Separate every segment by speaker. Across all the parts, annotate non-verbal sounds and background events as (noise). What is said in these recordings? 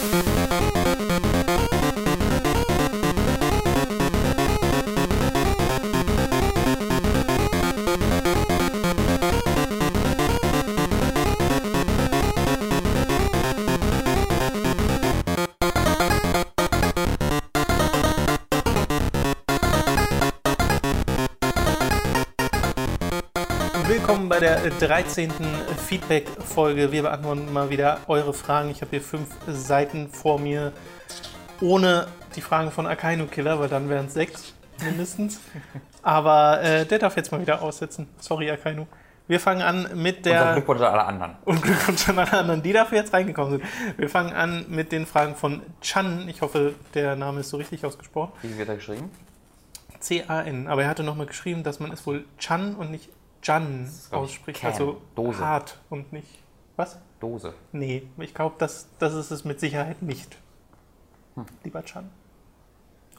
Speaker 1: Thank you. 13. Feedback-Folge. Wir beantworten mal wieder eure Fragen. Ich habe hier fünf Seiten vor mir, ohne die Fragen von Akainu Killer, weil dann wären es sechs mindestens. Aber äh, der darf jetzt mal wieder aussetzen. Sorry, Akainu. Wir fangen an mit der.
Speaker 2: Unser Glückwunsch an alle anderen. (laughs)
Speaker 1: Und Glückwunsch an alle anderen, die dafür jetzt reingekommen sind. Wir fangen an mit den Fragen von Chan. Ich hoffe, der Name ist so richtig ausgesprochen.
Speaker 2: Wie wird er geschrieben?
Speaker 1: C-A-N. Aber er hatte nochmal geschrieben, dass man es wohl Chan und nicht Jan ausspricht.
Speaker 2: Can.
Speaker 1: Also
Speaker 2: Dose.
Speaker 1: hart und nicht. Was?
Speaker 2: Dose.
Speaker 1: Nee, ich glaube, das, das ist es mit Sicherheit nicht.
Speaker 2: Hm.
Speaker 1: Lieber Chan.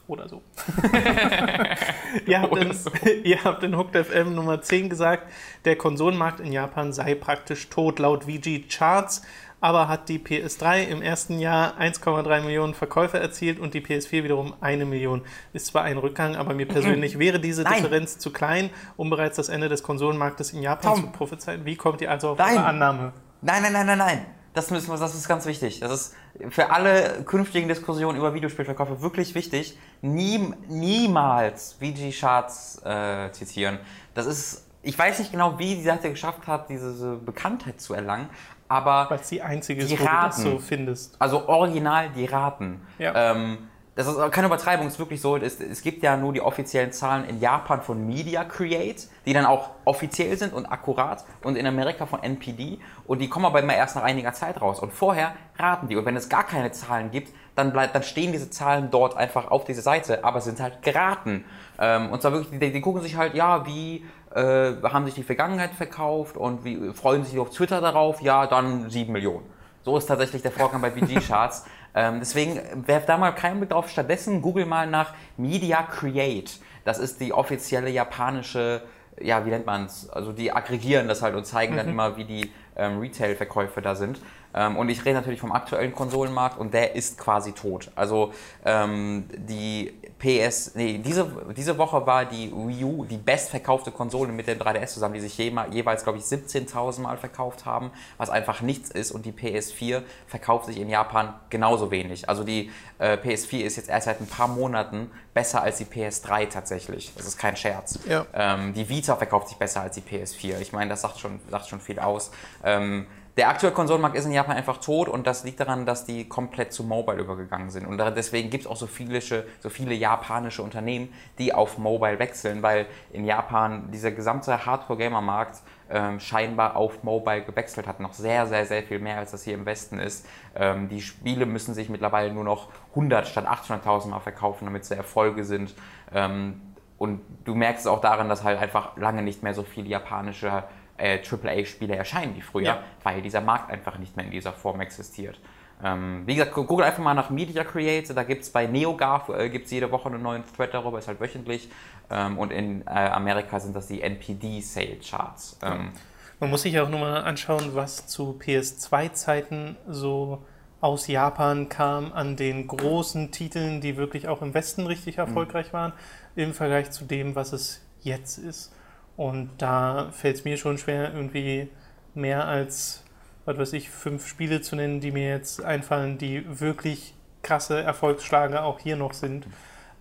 Speaker 1: Oder so. (laughs) (laughs) ihr, habt
Speaker 2: Oder
Speaker 1: in,
Speaker 2: so. (laughs)
Speaker 1: ihr habt in Hooked FM Nummer 10 gesagt, der Konsolenmarkt in Japan sei praktisch tot laut VG Charts, aber hat die PS3 im ersten Jahr 1,3 Millionen Verkäufe erzielt und die PS4 wiederum eine Million. Ist zwar ein Rückgang, aber mir (clears throat) persönlich wäre diese
Speaker 2: Nein.
Speaker 1: Differenz zu klein, um bereits das Ende des Konsolenmarktes in Japan
Speaker 2: Tom.
Speaker 1: zu prophezeien. Wie kommt ihr also auf
Speaker 2: Nein.
Speaker 1: eure Annahme?
Speaker 2: Nein, nein, nein, nein, nein. Das, müssen wir, das ist ganz wichtig. Das ist für alle künftigen Diskussionen über Videospielverkäufe wirklich wichtig. Nie, niemals VG Charts äh, zitieren. Das ist, ich weiß nicht genau, wie die Seite geschafft hat, diese Bekanntheit zu erlangen, aber
Speaker 1: Weil es die einzige ist,
Speaker 2: Die
Speaker 1: wo du das
Speaker 2: Raten.
Speaker 1: so findest.
Speaker 2: Also original die Raten.
Speaker 1: Ja.
Speaker 2: Ähm, das ist keine Übertreibung, es ist wirklich so, es, es gibt ja nur die offiziellen Zahlen in Japan von Media Create, die dann auch offiziell sind und akkurat und in Amerika von NPD und die kommen aber immer erst nach einiger Zeit raus und vorher raten die und wenn es gar keine Zahlen gibt, dann, bleibt, dann stehen diese Zahlen dort einfach auf dieser Seite, aber sind halt geraten. Ähm, und zwar wirklich, die, die gucken sich halt, ja, wie äh, haben sich die Vergangenheit verkauft und wie freuen sich auf Twitter darauf, ja, dann 7 Millionen. So ist tatsächlich der Vorgang bei (laughs) VG-Charts. ähm, deswegen werft da mal keinen Blick drauf. Stattdessen google mal nach Media Create. Das ist die offizielle japanische, ja, wie nennt man es? Also die aggregieren das halt und zeigen dann immer, wie die ähm, Retail-Verkäufe da sind. Ähm, und ich rede natürlich vom aktuellen Konsolenmarkt und der ist quasi tot. Also ähm, die PS, nee, diese, diese Woche war die Wii U die bestverkaufte Konsole mit dem 3DS zusammen, die sich jema- jeweils, glaube ich, 17.000 Mal verkauft haben, was einfach nichts ist. Und die PS4 verkauft sich in Japan genauso wenig. Also die äh, PS4 ist jetzt erst seit ein paar Monaten besser als die PS3 tatsächlich. Das ist kein Scherz.
Speaker 1: Ja.
Speaker 2: Ähm, die Vita verkauft sich besser als die PS4. Ich meine, das sagt schon, sagt schon viel aus. Ähm, der aktuelle Konsolenmarkt ist in Japan einfach tot und das liegt daran, dass die komplett zu Mobile übergegangen sind. Und deswegen gibt es auch so viele, so viele japanische Unternehmen, die auf Mobile wechseln, weil in Japan dieser gesamte Hardcore-Gamer-Markt ähm, scheinbar auf Mobile gewechselt hat. Noch sehr, sehr, sehr viel mehr, als das hier im Westen ist. Ähm, die Spiele müssen sich mittlerweile nur noch 100 statt 800.000 Mal verkaufen, damit sie Erfolge sind. Ähm, und du merkst es auch daran, dass halt einfach lange nicht mehr so viele japanische äh, AAA-Spiele erscheinen wie früher,
Speaker 1: Ja.
Speaker 2: weil dieser Markt einfach nicht mehr in dieser Form existiert. Ähm, wie gesagt, google einfach mal nach Media Create, da gibt es bei NeoGAF äh, gibt's jede Woche einen neuen Thread darüber, ist halt wöchentlich. Ähm, und in äh, Amerika sind das die NPD Sale Charts. Ähm,
Speaker 1: Man muss sich auch nur mal anschauen, was zu PS2-Zeiten so aus Japan kam an den großen Titeln, die wirklich auch im Westen richtig erfolgreich waren, im Vergleich zu dem, was es jetzt ist. Und da fällt es mir schon schwer, irgendwie mehr als, was weiß ich, fünf Spiele zu nennen, die mir jetzt einfallen, die wirklich krasse Erfolgsschlager auch hier noch sind.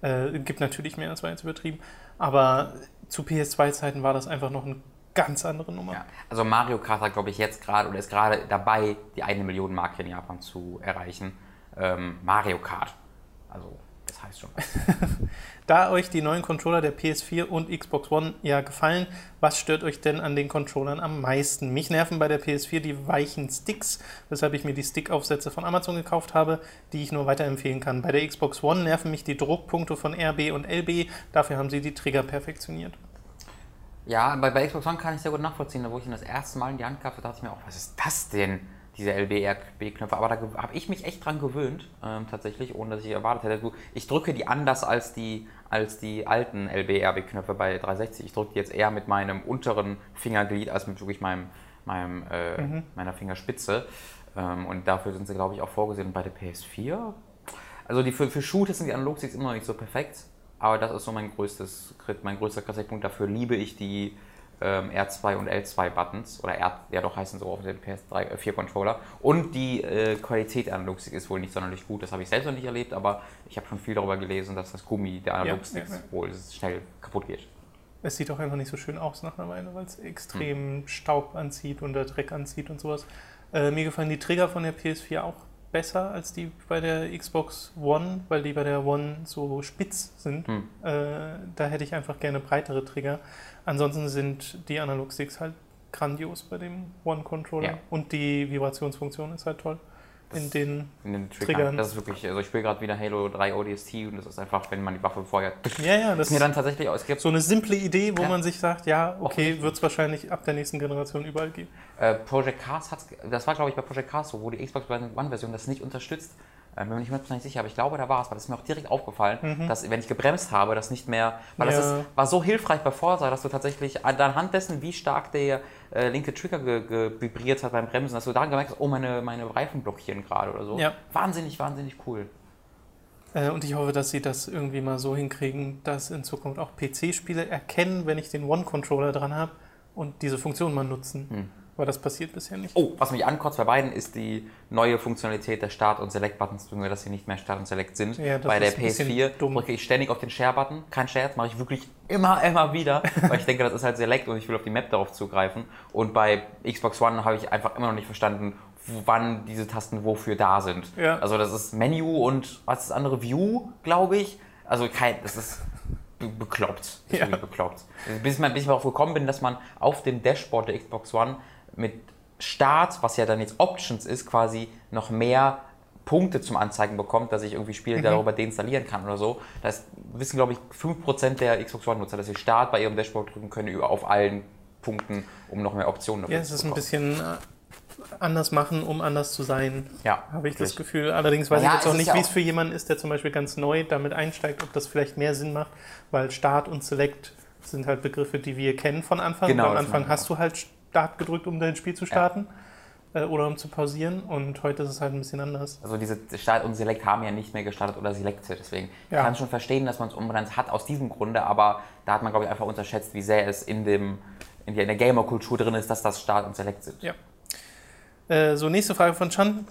Speaker 1: Äh, gibt natürlich mehr, das war jetzt übertrieben. Aber zu PS2-Zeiten war das einfach noch eine ganz andere Nummer.
Speaker 2: Ja, also Mario Kart hat, glaube ich, jetzt gerade oder ist gerade dabei, die eine Million Marke in Japan zu erreichen. Ähm, Mario Kart. Also, heißt schon. was. (laughs)
Speaker 1: Da euch die neuen Controller der PS4 und Xbox One ja gefallen, was stört euch denn an den Controllern am meisten? Mich nerven bei der PS4 die weichen Sticks, weshalb ich mir die Stickaufsätze von Amazon gekauft habe, die ich nur weiterempfehlen kann. Bei der Xbox One nerven mich die Druckpunkte von RB und LB, dafür haben sie die Trigger perfektioniert.
Speaker 2: Ja, bei, bei Xbox One kann ich sehr gut nachvollziehen. Da wo ich ihn das erste Mal in die Hand gab, dachte ich mir auch, was ist das denn? Diese LB-RB-Knöpfe. Aber da habe ich mich echt dran gewöhnt, ähm, tatsächlich, ohne dass ich erwartet hätte. Ich drücke die anders als die, als die alten LB-RB-Knöpfe bei 360. Ich drücke die jetzt eher mit meinem unteren Fingerglied als mit wirklich meinem, meinem, äh, meiner Fingerspitze. Ähm, und dafür sind sie, glaube ich, auch vorgesehen bei der PS4. Also die, für, für Shooters sind die Analogsticks immer noch nicht so perfekt, aber das ist so mein größtes, mein größter Kritikpunkt. Dafür liebe ich die ähm, R2 und L2 Buttons oder R, ja doch heißen so auf den PS3 äh, 4 Controller und die äh, Qualität der Analogstick ist wohl nicht sonderlich gut. Das habe ich selbst noch nicht erlebt, aber ich habe schon viel darüber gelesen, dass das Gummi der Analogsticks ja, ja, ja. wohl schnell kaputt geht.
Speaker 1: Es sieht auch einfach nicht so schön aus nach einer Weile, weil es extrem hm. Staub anzieht und der Dreck anzieht und sowas. Äh, mir gefallen die Trigger von der PS4 auch besser als die bei der Xbox One, weil die bei der One so spitz sind. Hm. Äh, da hätte ich einfach gerne breitere Trigger. Ansonsten sind die Analogsticks halt grandios bei dem One-Controller. Ja. Und die Vibrationsfunktion ist halt toll in den, in den Triggern. Triggern.
Speaker 2: Das ist wirklich, also ich spiele gerade wieder Halo 3 ODST und das ist einfach, wenn man die Waffe vorher.
Speaker 1: Ja, ja, (laughs) das
Speaker 2: mir dann tatsächlich es
Speaker 1: gibt So eine simple Idee, wo ja. man sich sagt, ja, okay, wird es wahrscheinlich ab der nächsten Generation überall geben.
Speaker 2: Äh, Project Cars hat das war glaube ich bei Project Cars so, wo die Xbox One-Version das nicht unterstützt. Äh, bin mir nicht mehr sicher, aber ich glaube, da war es, weil das ist mir auch direkt aufgefallen, mhm. dass wenn ich gebremst habe, das nicht mehr, weil ja. das ist, war so hilfreich bei Forza, dass du tatsächlich anhand dessen, wie stark der äh, linke Trigger ge, ge vibriert hat beim Bremsen, dass du dann gemerkt hast, oh, meine, meine Reifen blockieren gerade oder so. Ja. Wahnsinnig, wahnsinnig cool.
Speaker 1: Äh, und ich hoffe, dass sie das irgendwie mal so hinkriegen, dass in Zukunft auch PC-Spiele erkennen, wenn ich den One-Controller dran habe und diese Funktion mal nutzen. Hm. Aber das passiert bisher nicht.
Speaker 2: Oh, was mich ankotzt bei beiden ist die neue Funktionalität der Start- und Select-Buttons, dass sie nicht mehr Start und Select sind. Ja, bei der PS4 drücke ich ständig auf den Share-Button. Kein Share, mache ich wirklich immer, immer wieder, (laughs) weil ich denke, das ist halt Select und ich will auf die Map darauf zugreifen. Und bei Xbox One habe ich einfach immer noch nicht verstanden, wann diese Tasten wofür da sind. Ja. Also das ist Menu und was ist das andere? View, glaube ich. Also kein, das ist bekloppt. Ja. bekloppt. Bis, man, bis ich darauf gekommen bin, dass man auf dem Dashboard der Xbox One mit Start, was ja dann jetzt Options ist, quasi noch mehr Punkte zum Anzeigen bekommt, dass ich irgendwie Spiele mhm. darüber deinstallieren kann oder so. Das wissen, glaube ich, 5% der Xbox One-Nutzer, dass sie Start bei ihrem Dashboard drücken können auf allen Punkten, um noch mehr Optionen
Speaker 1: ja, zu bekommen. Ja, es ist ein bisschen äh, anders machen, um anders zu sein, ja, habe ich wirklich. das Gefühl. Allerdings weiß ja, ich jetzt auch nicht, ja wie es für jemanden ist, der zum Beispiel ganz neu damit einsteigt, ob das vielleicht mehr Sinn macht, weil Start und Select sind halt Begriffe, die wir kennen von Anfang. Genau, Am Anfang hast du halt Start gedrückt, um dein Spiel zu starten. Ja. Äh, oder um zu pausieren und heute ist es halt ein bisschen anders.
Speaker 2: Also diese Start und Select haben ja nicht mehr gestartet oder Selected, deswegen ja. kann schon verstehen, dass man es umbenannt hat aus diesem Grunde, aber da hat man glaube ich einfach unterschätzt, wie sehr es in dem in der Gamer-Kultur drin ist, dass das Start und Select sind.
Speaker 1: Ja. Äh, so, nächste Frage von Chan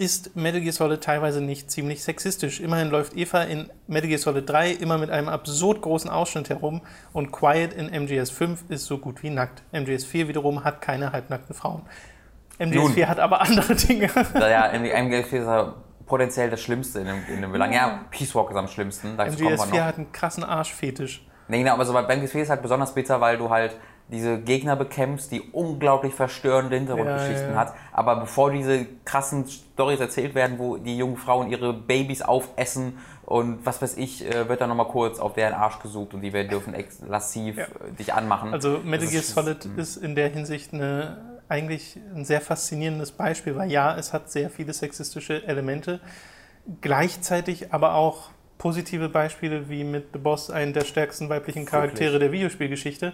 Speaker 1: ist Metal Gear Solid teilweise nicht ziemlich sexistisch. Immerhin läuft Eva in Metal Gear Solid 3 immer mit einem absurd großen Ausschnitt herum und Quiet in MGS 5 ist so gut wie nackt. MGS 4 wiederum hat keine halbnackten Frauen. MGS Nun. 4 hat aber andere Dinge.
Speaker 2: Ja, MGS 4 ist ja potenziell das Schlimmste in dem, in dem Belang. Ja, Peace Walk ist am schlimmsten.
Speaker 1: MGS 4 hat einen krassen Arschfetisch.
Speaker 2: Nee, genau, aber so bei MGS 4 ist halt besonders bitter, weil du halt diese Gegner bekämpfst, die unglaublich verstörende Hintergrundgeschichten ja, ja. hat. Aber bevor diese krassen Stories erzählt werden, wo die jungen Frauen ihre Babys aufessen und was weiß ich, äh, wird dann nochmal kurz auf deren Arsch gesucht und die werden dürfen lassiv ja. Äh, dich anmachen.
Speaker 1: Also Metal Gear Solid ist, ist in der Hinsicht eine, eigentlich ein sehr faszinierendes Beispiel, weil ja, es hat sehr viele sexistische Elemente, gleichzeitig aber auch positive Beispiele wie mit The Boss, einen der stärksten weiblichen Charaktere Wirklich? der Videospielgeschichte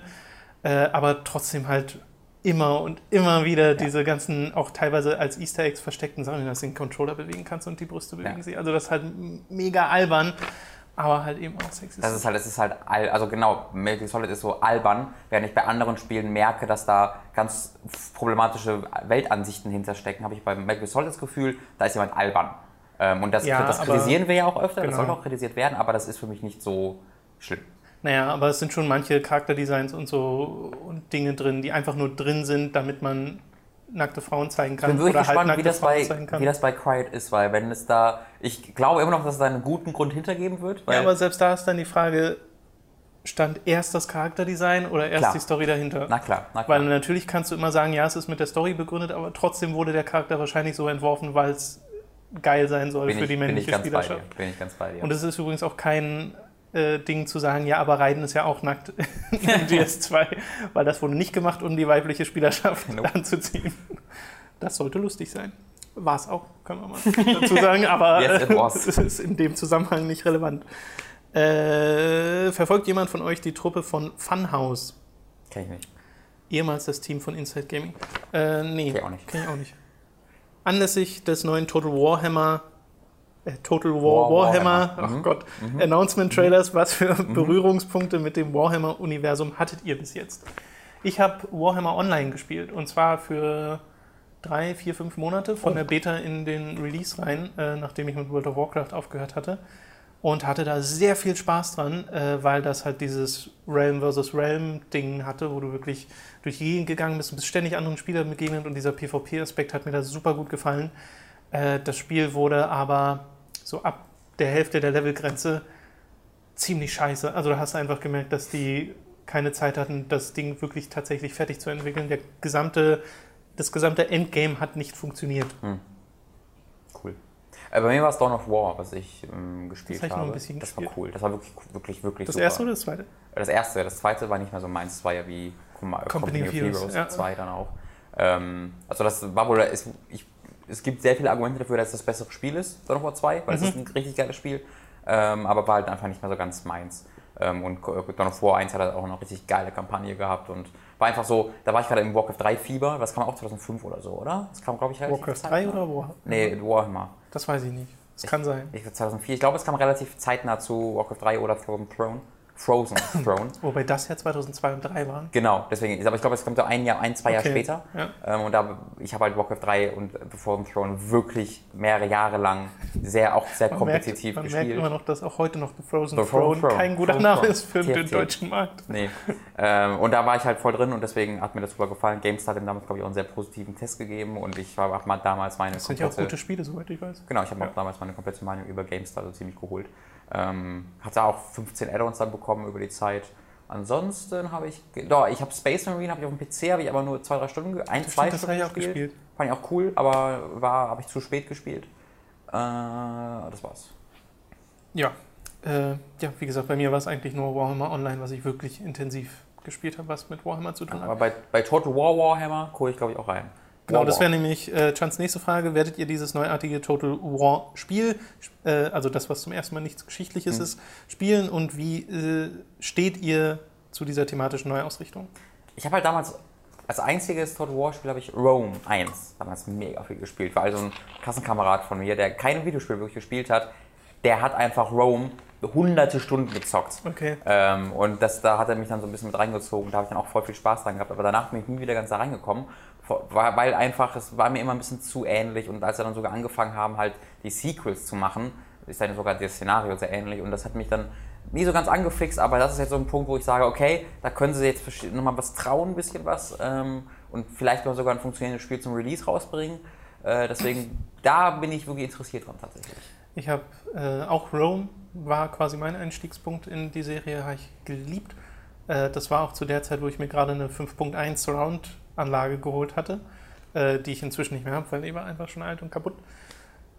Speaker 1: äh, aber trotzdem halt immer und immer wieder ja. diese ganzen, auch teilweise als Easter Eggs versteckten Sachen, dass du den Controller bewegen kannst und die Brüste bewegen ja. sich. Also das ist halt mega albern, aber halt eben auch sexistisch.
Speaker 2: Das ist halt, das ist halt, also genau, Metal Gear Solid ist so albern, während ich bei anderen Spielen merke, dass da ganz problematische Weltansichten hinterstecken, habe ich bei Metal Gear Solid das Gefühl, da ist jemand albern. Ähm, und das, ja, das kritisieren wir ja auch öfter, genau. das soll auch kritisiert werden, aber das ist für mich nicht so schlimm.
Speaker 1: Naja, aber es sind schon manche Charakterdesigns und so und Dinge drin, die einfach nur drin sind, damit man nackte Frauen zeigen kann.
Speaker 2: Ich bin wirklich oder halt gespannt, halt wie, das bei, wie das bei Quiet ist, weil wenn es da, ich glaube immer noch, dass es da einen guten Grund hintergeben wird.
Speaker 1: ja, aber selbst da ist dann die Frage, stand erst das Charakterdesign oder erst klar. die Story dahinter?
Speaker 2: Na klar, na klar.
Speaker 1: Weil natürlich kannst du immer sagen, ja, es ist mit der Story begründet, aber trotzdem wurde der Charakter wahrscheinlich so entworfen, weil es geil sein soll bin für ich, die männliche bin Spielerschaft.
Speaker 2: Bin ich ganz bei dir.
Speaker 1: Und es ist übrigens auch kein äh, Ding zu sagen, ja, aber Raiden ist ja auch nackt (laughs) in (laughs) GS2, weil das wurde nicht gemacht, um die weibliche Spielerschaft nope. (laughs) anzuziehen. Das sollte lustig sein. War es auch, kann man mal dazu sagen, aber yes, es ist in dem Zusammenhang nicht relevant. Äh, verfolgt jemand von euch die Truppe von Funhouse?
Speaker 2: Kenn ich nicht.
Speaker 1: Ehemals das Team von Inside Gaming. Äh, nee,
Speaker 2: kenn ich auch nicht.
Speaker 1: Kenn ich auch nicht. anlässlich des neuen Total Warhammer, äh, Total War,
Speaker 2: War-
Speaker 1: Warhammer,
Speaker 2: Warhammer.
Speaker 1: ach
Speaker 2: Mhm.
Speaker 1: Gott, Announcement-Trailers, was für Berührungspunkte mit dem Warhammer-Universum hattet ihr bis jetzt? Ich habe Warhammer Online gespielt und zwar für drei, vier, fünf Monate von der Beta in den Release rein, äh, nachdem ich mit World of Warcraft aufgehört hatte. Und hatte da sehr viel Spaß dran, äh, weil das halt dieses Realm versus Realm Ding hatte, wo du wirklich durch die Gegend gegangen bist und bist ständig anderen Spielern begegnet und dieser PvP-Aspekt hat mir da super gut gefallen. Äh, das Spiel wurde aber so ab der Hälfte der Levelgrenze ziemlich scheiße. Also da hast du einfach gemerkt, dass die keine Zeit hatten, das Ding wirklich tatsächlich fertig zu entwickeln. Der gesamte, das gesamte Endgame hat nicht funktioniert.
Speaker 2: Cool. Äh, bei mir war es Dawn of War, was ich ähm, gespielt
Speaker 1: Das
Speaker 2: habe.
Speaker 1: nur ein bisschen
Speaker 2: das
Speaker 1: gespielt.
Speaker 2: war cool. Das war wirklich, wirklich, wirklich
Speaker 1: Das
Speaker 2: super.
Speaker 1: erste oder das zweite?
Speaker 2: Das erste, das zweite war nicht mehr so meins. Das war ja wie Com-
Speaker 1: Company of Heroes, ja.
Speaker 2: 2 dann auch. Ähm, also das war wohl, es, ich, es gibt sehr viele Argumente dafür, dass es das bessere Spiel ist, Dawn of War 2, weil es
Speaker 1: Mhm.
Speaker 2: ist ein richtig geiles Spiel. Ähm, aber war halt einfach nicht mehr so ganz meins. Ähm, und Dawn of War 1 hat halt auch eine richtig geile Kampagne gehabt und war einfach so, da war ich gerade im Warcraft 3 Fieber, das kam auch 2005 oder so, oder? Das kam, glaube ich, relativ
Speaker 1: Warcraft
Speaker 2: zeitnah.
Speaker 1: 3 oder War?
Speaker 2: Nee, Warhammer.
Speaker 1: Das weiß ich nicht. Das kann sein.
Speaker 2: Ich, 2004. Ich glaube, es kam relativ zeitnah zu Warcraft 3 oder Throne. Frozen (coughs) Throne.
Speaker 1: Wobei das ja 2002 und 3 waren.
Speaker 2: Genau, deswegen. Aber ich glaube, es kommt so ein Jahr, ein, zwei Jahre
Speaker 1: Okay,
Speaker 2: später.
Speaker 1: ja.
Speaker 2: Ähm, und da, ich habe halt Warcraft 3 und The Fallen Throne wirklich mehrere Jahre lang sehr, auch sehr
Speaker 1: Man
Speaker 2: kompetitiv
Speaker 1: merkt, man
Speaker 2: gespielt.
Speaker 1: merkt immer noch, dass auch heute noch The Frozen
Speaker 2: The Frozen
Speaker 1: Throne
Speaker 2: Throne.
Speaker 1: kein guter
Speaker 2: Frozen
Speaker 1: Name
Speaker 2: Throne.
Speaker 1: ist für den
Speaker 2: TFT.
Speaker 1: deutschen Markt.
Speaker 2: Nee. ähm, und da war ich halt voll drin und deswegen hat mir das super gefallen. GameStar hat ihm damals, glaube ich, auch einen sehr positiven Test gegeben und ich war auch mal damals meine
Speaker 1: Das sind ja auch gute Spiele, soweit ich weiß.
Speaker 2: Genau, ich habe
Speaker 1: Ja.
Speaker 2: auch damals meine komplette Meinung über GameStar so ziemlich geholt. Ähm, hatte auch 15 Add-ons dann bekommen über die Zeit. Ansonsten habe ich, doch, ich habe Space Marine, habe ich auf dem PC, habe ich aber nur zwei, drei Stunden, ein, zwei
Speaker 1: Stimmt, das
Speaker 2: Stunden
Speaker 1: ich auch gespielt.
Speaker 2: Fand ich auch cool, aber war, habe ich zu spät gespielt. Äh, das war's.
Speaker 1: Ja. Äh, ja, wie gesagt, bei mir war es eigentlich nur Warhammer Online, was ich wirklich intensiv gespielt habe, was mit Warhammer zu tun hat.
Speaker 2: Aber bei, bei Total War Warhammer gucke ich, glaube ich, auch rein.
Speaker 1: Genau,
Speaker 2: War
Speaker 1: das wäre nämlich äh, Chans nächste Frage. Werdet ihr dieses neuartige Total War Spiel, äh, also das, was zum ersten Mal nichts Geschichtliches
Speaker 2: Mhm.
Speaker 1: ist, spielen und wie äh, steht ihr zu dieser thematischen Neuausrichtung?
Speaker 2: Ich habe halt damals, als einziges Total War Spiel habe ich Rome 1 damals mega viel gespielt. War also ein Klassenkamerad von mir, der kein Videospiel wirklich gespielt hat. Der hat einfach Rome hunderte Stunden gezockt.
Speaker 1: Okay.
Speaker 2: Ähm, und das, da hat er mich dann so ein bisschen mit reingezogen. Da habe ich dann auch voll viel Spaß dran gehabt. Aber danach bin ich nie wieder ganz da reingekommen. Weil einfach, es war mir immer ein bisschen zu ähnlich. Und als wir dann sogar angefangen haben, halt die Sequels zu machen, ist dann sogar das Szenario sehr ähnlich. Und das hat mich dann nie so ganz angefixt. Aber das ist jetzt so ein Punkt, wo ich sage, okay, da können sie jetzt nochmal was trauen, ein bisschen was. Ähm, und vielleicht mal sogar ein funktionierendes Spiel zum Release rausbringen. Äh, deswegen, da bin ich wirklich interessiert dran tatsächlich.
Speaker 1: Ich habe äh, auch Rome war quasi mein Einstiegspunkt in die Serie, habe ich geliebt. Äh, das war auch zu der Zeit, wo ich mir gerade eine 5.1 Surround-Anlage geholt hatte, äh, die ich inzwischen nicht mehr habe, weil die war einfach schon alt und kaputt.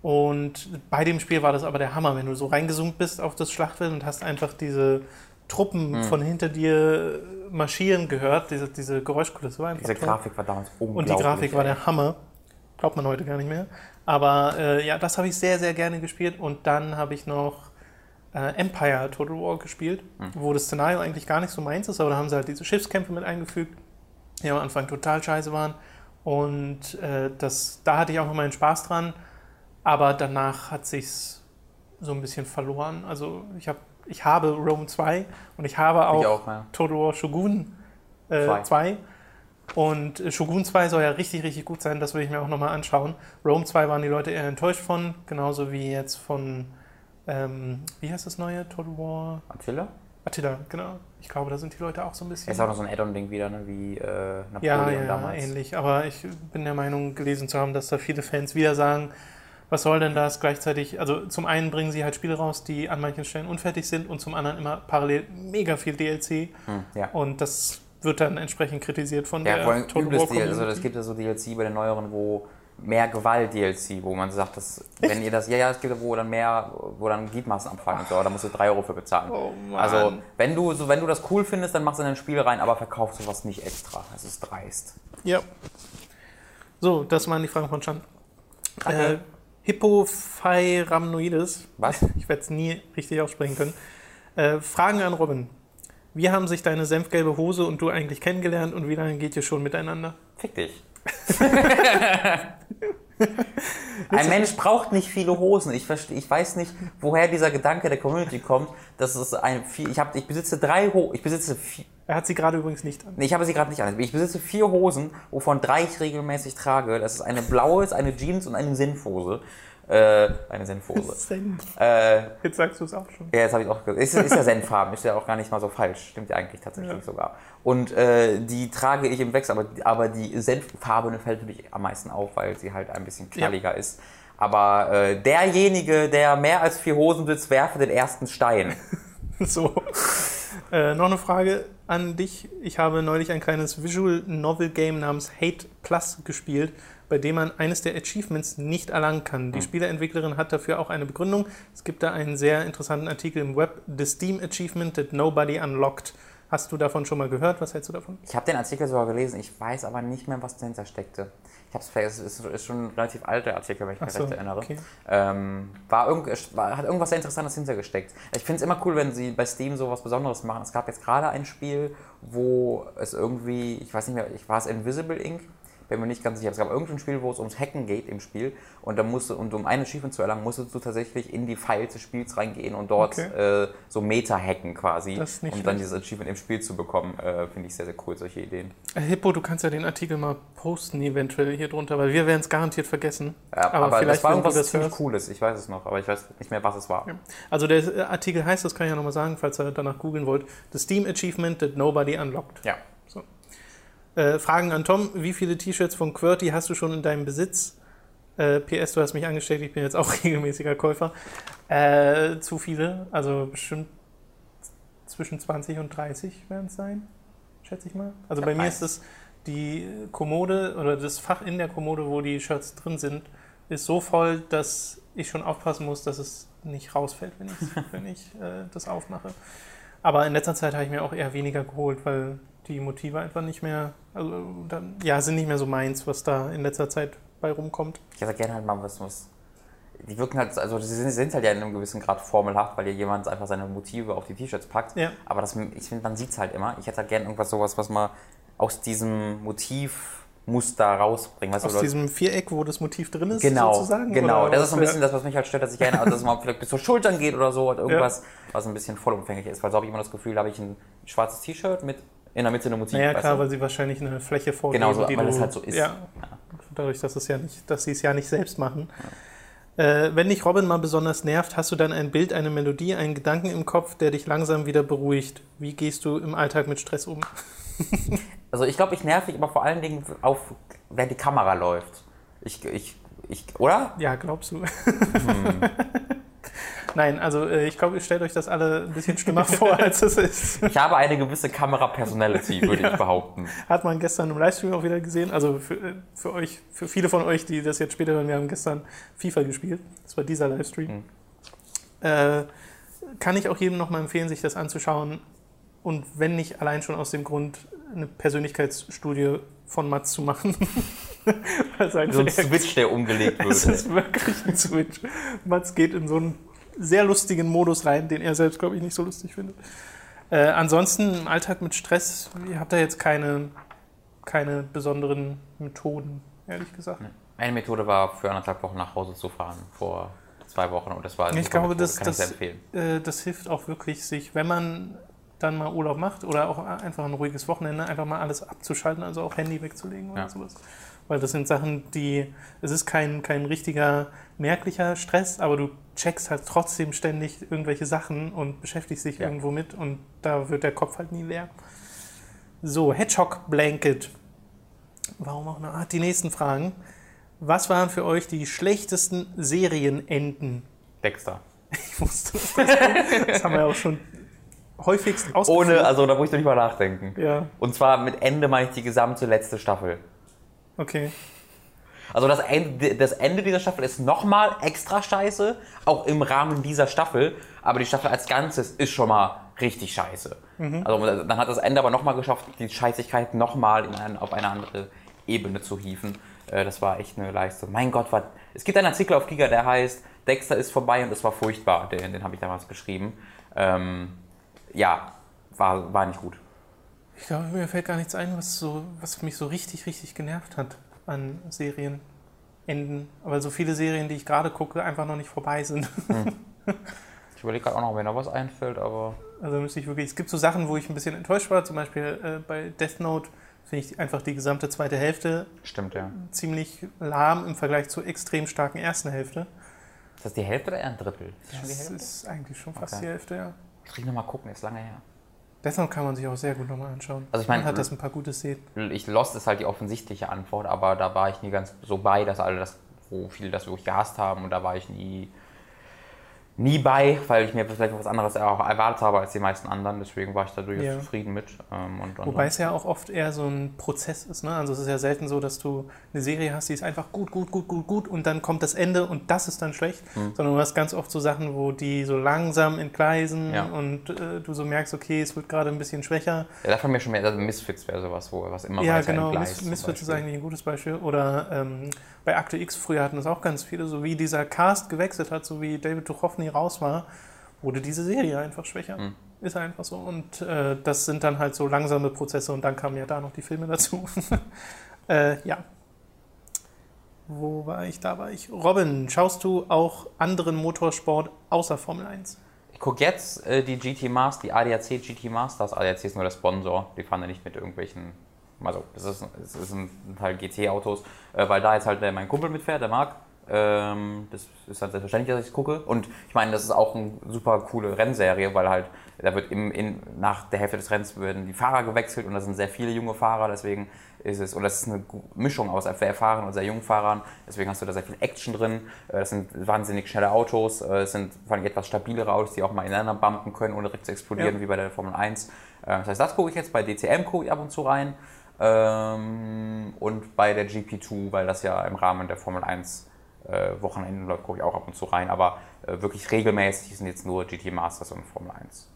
Speaker 1: Und bei dem Spiel war das aber der Hammer, wenn du so reingezoomt bist auf das Schlachtfeld und hast einfach diese Truppen
Speaker 2: Hm.
Speaker 1: von hinter dir marschieren gehört, diese, diese Geräuschkulisse war einfach
Speaker 2: Diese
Speaker 1: toll.
Speaker 2: Grafik war damals unglaublich.
Speaker 1: Und die Grafik war der Hammer. Glaubt man heute gar nicht mehr. Aber äh, ja, das habe ich sehr, sehr gerne gespielt. Und dann habe ich noch äh, Empire Total War gespielt,
Speaker 2: Hm.
Speaker 1: wo das Szenario eigentlich gar nicht so meins ist, aber da haben sie halt diese Schiffskämpfe mit eingefügt, die am Anfang total scheiße waren. Und äh, das, da hatte ich auch noch meinen Spaß dran. Aber danach hat sich's so ein bisschen verloren. Also ich, hab, ich habe Rome 2 und ich habe auch,
Speaker 2: Ich auch, ja.
Speaker 1: Total War Shogun äh,
Speaker 2: Zwei.
Speaker 1: 2. Und äh, Shogun 2 soll ja richtig, richtig gut sein. Das will ich mir auch nochmal anschauen. Rome 2 waren die Leute eher enttäuscht von. Genauso wie jetzt von, ähm, wie heißt das neue? Total War?
Speaker 2: Attila?
Speaker 1: Attila, genau. Ich glaube, da sind die Leute auch so ein bisschen.
Speaker 2: Ist auch noch so ein Add-on-Ding wieder, ne? wie äh, Napoleon
Speaker 1: Ja, ja,
Speaker 2: damals.
Speaker 1: ähnlich. Aber ich bin der Meinung, gelesen zu haben, dass da viele Fans wieder sagen, was soll denn das gleichzeitig? Also zum einen bringen sie halt Spiele raus, die an manchen Stellen unfertig sind und zum anderen immer parallel mega viel DLC.
Speaker 2: Hm, ja.
Speaker 1: Und das wird dann entsprechend kritisiert von
Speaker 2: Ja,
Speaker 1: der
Speaker 2: vor allem
Speaker 1: Total
Speaker 2: übles
Speaker 1: War
Speaker 2: DLC. Also es gibt ja so DLC bei den neueren, wo mehr Gewalt-DLC, wo man sagt, dass, wenn ihr das, ja, ja, es gibt wo dann mehr, wo dann Gliedmaßen abfallen und so, da musst du 3 Euro für bezahlen.
Speaker 1: Oh Mann.
Speaker 2: Also, wenn du, so, wenn du das cool findest, dann machst du in ein Spiel rein, aber verkaufst sowas nicht extra. Das ist dreist.
Speaker 1: Ja. So, das waren die Fragen von Chan.
Speaker 2: Okay.
Speaker 1: Äh, Hippophyramnoides.
Speaker 2: Was? (laughs)
Speaker 1: Ich werde es nie richtig aussprechen können. Äh, Fragen an Robin. Wie haben sich deine senfgelbe Hose und du eigentlich kennengelernt und wie lange geht ihr schon miteinander?
Speaker 2: Fick dich. Ein Mensch braucht nicht viele Hosen. Ich, verste- ich weiß nicht, woher dieser Gedanke der Community kommt, dass es ein viel, ich, hab, ich besitze drei Hosen, ich besitze vier,
Speaker 1: Er hat sie gerade übrigens nicht an.
Speaker 2: nee, ich habe sie gerade nicht an. Ich besitze vier Hosen, wovon drei ich regelmäßig trage. Das ist eine blaue, ist eine Jeans und eine Senfhose. Äh, eine Senfhose. (laughs)
Speaker 1: Senf.
Speaker 2: äh,
Speaker 1: Jetzt sagst du es auch schon.
Speaker 2: Ja, jetzt habe ich auch gesagt. Ist, ist ja Senffarben, ist ja auch gar nicht mal so falsch. Stimmt ja eigentlich tatsächlich
Speaker 1: Ja.
Speaker 2: sogar. Und äh, die trage ich im Wechsel, aber, aber die Senffarbene fällt natürlich am meisten auf, weil sie halt ein bisschen knalliger ist. Aber äh, derjenige, der mehr als vier Hosen besitzt, werfe den ersten Stein. (laughs)
Speaker 1: So. Äh, noch eine Frage an dich. Ich habe neulich ein kleines Visual Novel Game namens Hate Plus gespielt, bei dem man eines der Achievements nicht erlangen kann. Die Spieleentwicklerin hat dafür auch eine Begründung. Es gibt da einen sehr interessanten Artikel im Web, The Steam Achievement That Nobody Unlocked. Hast du davon schon mal gehört? Was hältst du davon?
Speaker 2: Ich habe den Artikel sogar gelesen, ich weiß aber nicht mehr, was dahinter steckte. Ich habe es vielleicht, es ist, ist schon ein relativ alter Artikel, wenn ich mich
Speaker 1: so,
Speaker 2: recht erinnere.
Speaker 1: okay.
Speaker 2: Ähm, war irgend, war, hat irgendwas sehr Interessantes hintergesteckt. Ich finde es immer cool, wenn sie bei Steam so was Besonderes machen. Es gab jetzt gerade ein Spiel, wo es irgendwie, ich weiß nicht mehr, ich war es Invisible Inc. Bin mir nicht ganz sicher. Es gab irgendein Spiel, wo es ums Hacken geht im Spiel. Und, da musste, und um ein Achievement zu erlangen, musstest du tatsächlich in die Files des Spiels reingehen und dort
Speaker 1: Okay.
Speaker 2: äh, so Meta-Hacken quasi,
Speaker 1: Das nicht
Speaker 2: um dann dieses Achievement im Spiel zu bekommen. Äh, finde ich sehr, sehr cool, solche Ideen.
Speaker 1: Äh, Hippo, du kannst ja den Artikel mal posten, eventuell hier drunter, weil wir werden es garantiert vergessen.
Speaker 2: Ja, aber, das war
Speaker 1: wenn du
Speaker 2: irgendwas
Speaker 1: das
Speaker 2: ziemlich
Speaker 1: hörst-
Speaker 2: Cooles. Ich weiß es noch, aber ich weiß nicht mehr, was es war.
Speaker 1: Also der äh, Artikel heißt, das kann ich ja nochmal sagen, falls ihr danach googeln wollt, The Steam Achievement That Nobody Unlocked.
Speaker 2: Ja.
Speaker 1: Äh, Fragen an Tom, wie viele T-Shirts von QWERTY hast du schon in deinem Besitz? Äh, PS, du hast mich angesteckt, ich bin jetzt auch (laughs) regelmäßiger Käufer. Äh, zu viele, also bestimmt zwischen 20 und 30 werden es sein, schätze ich mal. Also bei mir ist es die Kommode oder das Fach in der Kommode, wo die Shirts drin sind, ist so voll, dass ich schon aufpassen muss, dass es nicht rausfällt, wenn ich, (laughs) wenn ich äh, das aufmache. Aber in letzter Zeit habe ich mir auch eher weniger geholt, weil die Motive einfach nicht mehr, also dann, ja, sind nicht mehr so meins, was da in letzter Zeit bei rumkommt.
Speaker 2: Ich hätte gerne halt mal was, was. Die wirken halt, also sie sind, sind halt ja in einem gewissen Grad formelhaft, weil hier jemand einfach seine Motive auf die T-Shirts packt.
Speaker 1: Ja.
Speaker 2: Aber das, ich finde, man sieht es halt immer. Ich hätte halt gerne irgendwas sowas, was man aus diesem Motivmuster rausbringt. Weißt du,
Speaker 1: Aus
Speaker 2: Leute-
Speaker 1: diesem Viereck, wo das Motiv drin ist,
Speaker 2: Genau,
Speaker 1: sozusagen?
Speaker 2: genau.
Speaker 1: Oder
Speaker 2: Das ist so ein bisschen das, was mich halt stört, dass ich gerne, also dass man (laughs) vielleicht bis zur Schultern geht oder so, oder irgendwas, was ein bisschen vollumfänglich ist. Weil so habe ich immer das Gefühl, da habe ich ein schwarzes T-Shirt mit in der Mitte eine Motiv.
Speaker 1: Naja,
Speaker 2: weißt
Speaker 1: klar,
Speaker 2: du?
Speaker 1: weil sie wahrscheinlich eine Fläche vorgeben,
Speaker 2: Genau so,
Speaker 1: die
Speaker 2: weil
Speaker 1: du,
Speaker 2: das halt so ist.
Speaker 1: Ja, dadurch, dass, es ja nicht, dass sie es ja nicht selbst machen. Äh, wenn dich Robin mal besonders nervt, hast du dann ein Bild, eine Melodie, einen Gedanken im Kopf, der dich langsam wieder beruhigt. Wie gehst du im Alltag mit Stress um? (laughs)
Speaker 2: Also ich glaube, ich nerv mich aber vor allen Dingen auf, wenn die Kamera läuft. Ich, ich, ich, oder?
Speaker 1: Ja, glaubst du?
Speaker 2: Hm. (laughs)
Speaker 1: Nein, also äh, ich glaube, ihr stellt euch das alle ein bisschen schlimmer (laughs) vor, als es ist.
Speaker 2: Ich habe eine gewisse Kamera-Personality, würde ich behaupten.
Speaker 1: Hat man gestern im Livestream auch wieder gesehen. Also für, äh, für euch, für viele von euch, die das jetzt später hören, wir haben gestern FIFA gespielt. Das war dieser Livestream.
Speaker 2: Mhm.
Speaker 1: Äh, kann ich auch jedem nochmal empfehlen, sich das anzuschauen. Und wenn nicht allein schon aus dem Grund, eine Persönlichkeitsstudie von Mats zu machen. (laughs)
Speaker 2: So ein Switch, der umgelegt (laughs)
Speaker 1: es
Speaker 2: würde.
Speaker 1: ist wirklich ein Switch. Mats geht in so einen sehr lustigen Modus rein, den er selbst, glaube ich, nicht so lustig findet. Äh, ansonsten im Alltag mit Stress, ihr habt da jetzt keine, keine besonderen Methoden, ehrlich gesagt.
Speaker 2: Meine Methode war, für anderthalb Wochen nach Hause zu fahren, vor zwei Wochen. Und das war eine
Speaker 1: Ich glaube,
Speaker 2: Methode,
Speaker 1: das,
Speaker 2: kann ich sehr
Speaker 1: das,
Speaker 2: empfehlen.
Speaker 1: äh, das hilft auch wirklich, sich, wenn man dann mal Urlaub macht oder auch einfach ein ruhiges Wochenende, einfach mal alles abzuschalten, also auch Handy wegzulegen oder
Speaker 2: Ja.
Speaker 1: sowas. Weil das sind Sachen, die, es ist kein, kein richtiger merklicher Stress, aber du checkst halt trotzdem ständig irgendwelche Sachen und beschäftigst dich
Speaker 2: Ja.
Speaker 1: irgendwo mit und da wird der Kopf halt nie leer. So, Hedgehog Blanket. Warum auch noch? Ah, die nächsten Fragen. Was waren für euch die schlechtesten Serienenden?
Speaker 2: Dexter.
Speaker 1: Ich wusste, das. Das haben wir ja auch schon häufigst ausgeführt.
Speaker 2: Ohne, also da muss ich doch nicht mal nachdenken.
Speaker 1: Ja,
Speaker 2: Und zwar mit Ende meine ich die gesamte letzte Staffel.
Speaker 1: okay.
Speaker 2: Also das Ende, das Ende dieser Staffel ist nochmal extra scheiße, auch im Rahmen dieser Staffel. Aber die Staffel als Ganzes ist schon mal richtig scheiße. Also dann hat das Ende aber nochmal geschafft, die Scheißigkeit nochmal ein, auf eine andere Ebene zu hieven. Äh, Das war echt eine Leistung. Mein Gott, was. Es gibt einen Artikel auf Giga, der heißt Dexter ist vorbei und es war furchtbar. Den, den habe ich damals geschrieben. Ähm, ja, war, war nicht gut.
Speaker 1: Ich glaube, mir fällt gar nichts ein, was, so, was mich so richtig, richtig genervt hat an Serien. enden. Aber so viele Serien, die ich gerade gucke, einfach noch nicht vorbei sind. (laughs)
Speaker 2: Ich überlege gerade auch noch, mir noch was einfällt, aber.
Speaker 1: Also müsste ich wirklich. Es gibt so Sachen, wo ich ein bisschen enttäuscht war. Zum Beispiel äh, bei Death Note finde ich einfach die gesamte zweite Hälfte
Speaker 2: Stimmt, ja.
Speaker 1: ziemlich lahm im Vergleich zur extrem starken ersten Hälfte.
Speaker 2: Ist das die Hälfte oder eher ein Drittel? Ist das schon die
Speaker 1: Das
Speaker 2: Hälfte?
Speaker 1: ist eigentlich schon fast
Speaker 2: Okay.
Speaker 1: die Hälfte, ja.
Speaker 2: Ich nochmal gucken, ist lange her.
Speaker 1: Note kann man sich auch sehr gut nochmal anschauen.
Speaker 2: Also ich meine,
Speaker 1: Man hat das ein paar gute Szenen.
Speaker 2: Ich Lost ist halt die offensichtliche Antwort, aber da war ich nie ganz so bei, dass alle das, wo viele das wirklich gehasst haben und da war ich nie, nie bei, weil ich mir vielleicht was anderes erwartet habe als die meisten anderen. Deswegen war ich da durchaus
Speaker 1: Ja.
Speaker 2: zufrieden mit. Ähm, und
Speaker 1: Wobei es ja auch oft eher so ein Prozess ist. Ne? Also es ist ja selten so, dass du eine Serie hast, die ist einfach gut, gut, gut, gut, gut und dann kommt das Ende und das ist dann schlecht.
Speaker 2: Mhm.
Speaker 1: Sondern du hast ganz oft so Sachen, wo die so langsam entgleisen
Speaker 2: Ja.
Speaker 1: und äh, du so merkst, okay, es wird gerade ein bisschen schwächer.
Speaker 2: ja, davon mir schon mehr, also Misfits wäre sowas, wo was immer
Speaker 1: ja,
Speaker 2: weiter
Speaker 1: genau.
Speaker 2: entgleist
Speaker 1: Mis
Speaker 2: zum
Speaker 1: Misfits ist eigentlich ein gutes Beispiel. Oder ähm, bei Akte X früher hatten das auch ganz viele, so wie dieser Cast gewechselt hat, so wie David Duchovny raus war, wurde diese Serie einfach schwächer.
Speaker 2: Mhm.
Speaker 1: Ist einfach so. Und äh, das sind dann halt so langsame Prozesse und dann kamen ja da noch die Filme dazu. (laughs) äh, ja. Wo war ich? Da war ich. Robin, schaust du auch anderen Motorsport außer Formel 1?
Speaker 2: Ich gucke jetzt äh, die GT Masters, die ADAC GT Masters. ADAC ist nur der Sponsor. Die fahren ja nicht mit irgendwelchen. Also, es ist, es ist ein Teil GT-Autos, äh, weil da jetzt halt der, mein Kumpel mitfährt, der Marc. Ähm, das ist halt selbstverständlich, dass ich es gucke. Und ich meine, das ist auch eine super coole Rennserie, weil halt, da wird im, in, nach der Hälfte des Rennens werden die Fahrer gewechselt und das sind sehr viele junge Fahrer, deswegen ist es, und das ist eine Mischung aus erfahrenen und sehr jungen Fahrern, deswegen hast du da sehr viel Action drin. Äh, Das sind wahnsinnig schnelle Autos, äh, es sind vor allem etwas stabilere Autos, die auch mal ineinander bumpen können, ohne direkt zu explodieren,
Speaker 1: Ja.
Speaker 2: wie bei der Formel 1. Äh, Das heißt, das gucke ich jetzt, bei DCM gucke ich ab und zu rein. Ähm, und bei der GP2, weil das ja im Rahmen der Formel 1 äh, Wochenenden läuft, gucke ich auch ab und zu rein. Aber äh, wirklich regelmäßig sind jetzt nur GT Masters und Formel 1.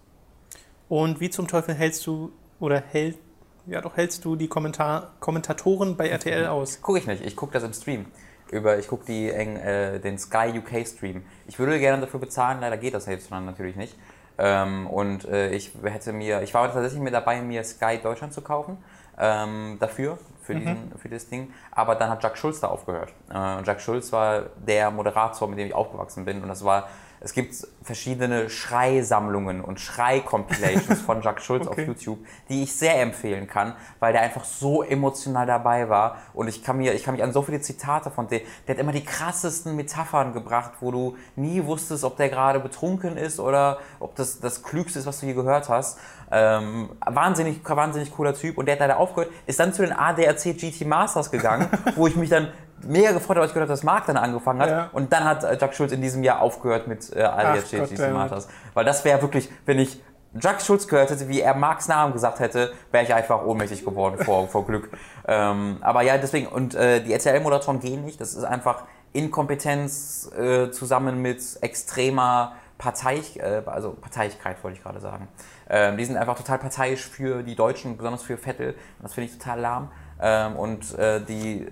Speaker 1: Und wie zum Teufel hältst du oder hält, ja doch hältst du die Kommentar Kommentatoren bei RTL aus?
Speaker 2: Gucke ich nicht, ich gucke das im Stream. Über, ich gucke die, äh, den Sky UK Stream. Ich würde gerne dafür bezahlen, leider geht das jetzt natürlich nicht. Ähm, und äh, ich hätte mir, ich war tatsächlich mir dabei, mir Sky Deutschland zu kaufen. Ähm, dafür, für, diesen, für dieses Ding. Aber dann hat Jack Schulz da aufgehört. Äh, und Jack Schulz war der Moderator, mit dem ich aufgewachsen bin. Und das war, es gibt verschiedene Schreisammlungen und Schrei-Compilations von (laughs) Jack Schulz
Speaker 1: Okay.
Speaker 2: auf YouTube, die ich sehr empfehlen kann, weil der einfach so emotional dabei war. Und ich kann, mir, ich kann mich an so viele Zitate von dem, der hat immer die krassesten Metaphern gebracht, wo du nie wusstest, ob der gerade betrunken ist oder ob das das Klügste ist, was du je gehört hast. Ähm, wahnsinnig, wahnsinnig cooler Typ. Und der hat leider aufgehört, ist dann zu den ADAC GT Masters gegangen, (laughs) wo ich mich dann mega gefreut habe, als ich gehört habe, dass Marc dann angefangen hat.
Speaker 1: Ja.
Speaker 2: Und dann hat äh, Jack Schulz in diesem Jahr aufgehört mit äh,
Speaker 1: it.
Speaker 2: Masters. Weil das wäre wirklich, wenn ich Jack Schulz gehört hätte, wie er Marks Namen gesagt hätte, wäre ich einfach ohnmächtig geworden vor, (laughs) vor Glück. Ähm, aber ja, deswegen, und äh, die RTL-Moderatoren gehen nicht. Das ist einfach Inkompetenz äh, zusammen mit extremer Partei, äh, also Parteiigkeit, wollte ich gerade sagen. Ähm, die sind einfach total parteiisch für die Deutschen, besonders für Vettel. Das finde ich total lahm. Ähm, und äh, die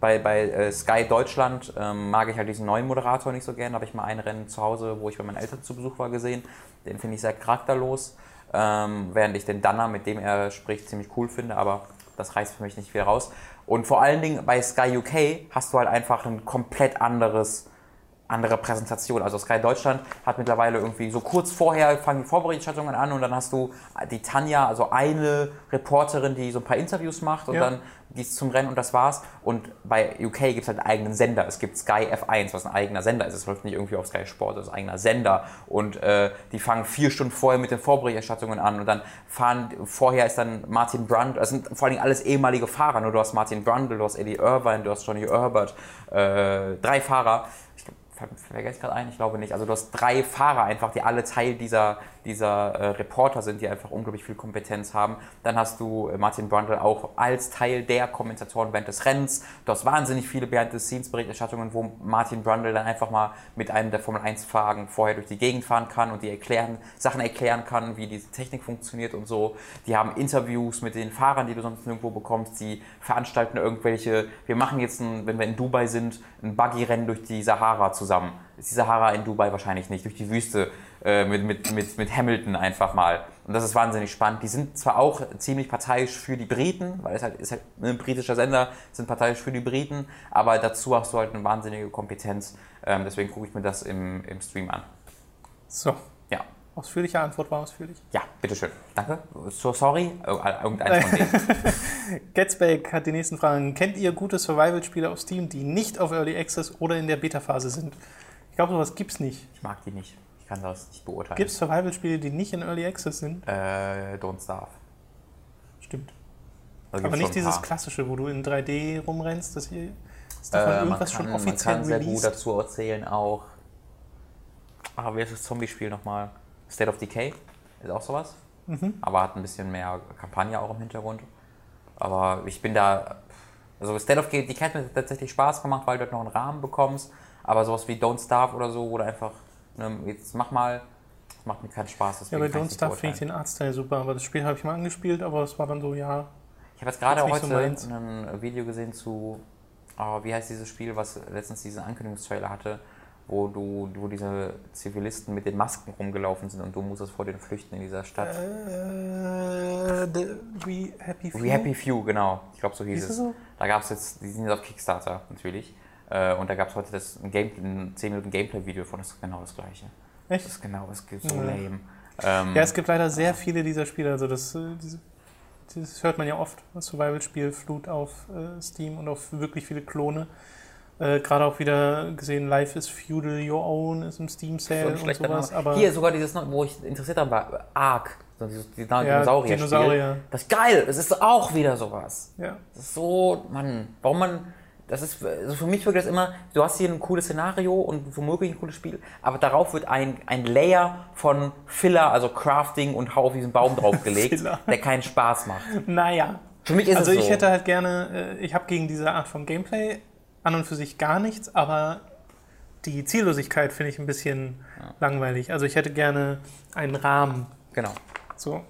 Speaker 2: bei, bei äh, Sky Deutschland ähm, mag ich halt diesen neuen Moderator nicht so gern. Da habe ich mal ein Rennen zu Hause, wo ich bei meinen Eltern zu Besuch war, gesehen. Den finde ich sehr charakterlos. Ähm, während ich den Danner, mit dem er spricht, ziemlich cool finde, aber das reißt für mich nicht viel raus. Und vor allen Dingen bei Sky UK hast du halt einfach ein komplett anderes andere Präsentation. Also Sky Deutschland hat mittlerweile irgendwie so kurz vorher fangen die Vorberichterstattungen an und dann hast du die Tanja, also eine Reporterin, die so ein paar Interviews macht und
Speaker 1: Ja.
Speaker 2: dann geht's zum Rennen und das war's. Und bei UK gibt es halt einen eigenen Sender. Es gibt Sky F1, was ein eigener Sender ist. Es läuft nicht irgendwie auf Sky Sport, das ist ein eigener Sender. Und äh, die fangen vier Stunden vorher mit den Vorberichterstattungen an und dann fahren, vorher ist dann Martin Brundle, das sind vor allen Dingen alles ehemalige Fahrer. Nur du hast Martin Brundle, du hast Eddie Irvine, du hast Johnny Herbert, äh, drei Fahrer. Ver- vergesse gerade einen? Ich glaube nicht. Also du hast drei Fahrer einfach, die alle Teil dieser, dieser äh, Reporter sind, die einfach unglaublich viel Kompetenz haben. Dann hast du äh, Martin Brundle auch als Teil der Kommentatoren während des Rennens. Du hast wahnsinnig viele Behind-the-Scenes-Berichterstattungen, wo Martin Brundle dann einfach mal mit einem der Formel-1-Fahrer vorher durch die Gegend fahren kann und die erklären, Sachen erklären kann, wie diese Technik funktioniert und so. Die haben Interviews mit den Fahrern, die du sonst nirgendwo bekommst. Die veranstalten irgendwelche, wir machen jetzt, ein, wenn wir in Dubai sind, ein Buggy-Rennen durch die Sahara zusammen zusammen. Ist die Sahara in Dubai wahrscheinlich nicht, durch die Wüste äh, mit, mit, mit, mit Hamilton einfach mal. Und das ist wahnsinnig spannend. Die sind zwar auch ziemlich parteiisch für die Briten, weil es halt ist halt ein britischer Sender, sind parteiisch für die Briten, aber dazu hast du halt eine wahnsinnige Kompetenz. Ähm, deswegen gucke ich mir das im, im Stream an.
Speaker 1: So. Ausführliche Antwort war ausführlich.
Speaker 2: Ja, bitteschön. Danke. So sorry. Äh, Irgendeins von denen. (laughs)
Speaker 1: Getzbeck hat die nächsten Fragen. Kennt ihr gute Survival-Spiele auf Steam, die nicht auf Early Access oder in der Beta-Phase sind? Ich glaube, sowas gibt's nicht.
Speaker 2: Ich mag die nicht. Ich kann das nicht beurteilen.
Speaker 1: Gibt es Survival-Spiele, die nicht in Early Access sind?
Speaker 2: Äh, Don't Starve.
Speaker 1: Stimmt. Aber nicht dieses klassische, wo du in 3D rumrennst. Das hier ist davon
Speaker 2: Äh, man,
Speaker 1: irgendwas
Speaker 2: kann,
Speaker 1: schon
Speaker 2: man
Speaker 1: offiziell
Speaker 2: kann sehr gut dazu erzählen auch. Ah, wie heißt das Zombie-Spiel nochmal? State of Decay ist auch sowas.
Speaker 1: Mhm.
Speaker 2: Aber hat ein bisschen mehr Kampagne auch im Hintergrund. Aber ich bin da. Also State of Decay hat mir tatsächlich Spaß gemacht, weil du dort noch einen Rahmen bekommst. Aber sowas wie Don't Starve oder so, du einfach. Ne, jetzt mach mal. Das macht mir keinen Spaß.
Speaker 1: Ja, bei Don't Starve finde ich den Artstyle super, aber das Spiel habe ich mal angespielt, aber es war dann so, ja,
Speaker 2: Ich habe jetzt gerade
Speaker 1: so
Speaker 2: heute
Speaker 1: meins.
Speaker 2: ein Video gesehen zu, oh, wie heißt dieses Spiel, was letztens diesen Ankündigungstrailer hatte, wo du, wo diese Zivilisten mit den Masken rumgelaufen sind und du musstest vor denen flüchten in dieser Stadt.
Speaker 1: äh, the We Happy Few?
Speaker 2: We Happy Few, genau. Ich glaube, so hieß
Speaker 1: Hieß
Speaker 2: es.
Speaker 1: so?
Speaker 2: Da gab es jetzt, die sind jetzt auf Kickstarter natürlich. Äh, Und da gab es heute das ein, Game, ein 10 Minuten Gameplay-Video von, das ist genau das gleiche. Das
Speaker 1: Echt?
Speaker 2: ist genau, das ist so lame. Ähm,
Speaker 1: Ja, es gibt leider sehr viele dieser Spiele, also das, äh, diese, das hört man ja oft, das Survival-Spiel Flut auf äh, Steam und auf wirklich viele Klone. Äh, Gerade auch wieder gesehen, Life is Feudal Your Own ist im Steam
Speaker 2: so ein
Speaker 1: Sale und
Speaker 2: schlechter
Speaker 1: sowas,
Speaker 2: Name.
Speaker 1: aber
Speaker 2: Hier sogar dieses, wo ich interessiert habe, war Ark. So dieses die
Speaker 1: ja,
Speaker 2: Dinosaurier.
Speaker 1: Dinosaurier.
Speaker 2: Das ist geil, es ist auch wieder sowas.
Speaker 1: Ja.
Speaker 2: Das ist so, Mann, warum man, das ist, also für mich wirkt das immer, du hast hier ein cooles Szenario und womöglich ein cooles Spiel, aber darauf wird ein, ein Layer von Filler, also Crafting und Hau auf diesen Baum (laughs) draufgelegt, der keinen Spaß macht.
Speaker 1: Naja,
Speaker 2: Für mich ist
Speaker 1: also
Speaker 2: es
Speaker 1: ich
Speaker 2: so.
Speaker 1: hätte halt gerne, äh, ich habe gegen diese Art von Gameplay an und für sich gar nichts, aber die Ziellosigkeit finde ich ein bisschen langweilig. Also ich hätte gerne einen Rahmen.
Speaker 2: Genau.
Speaker 1: So.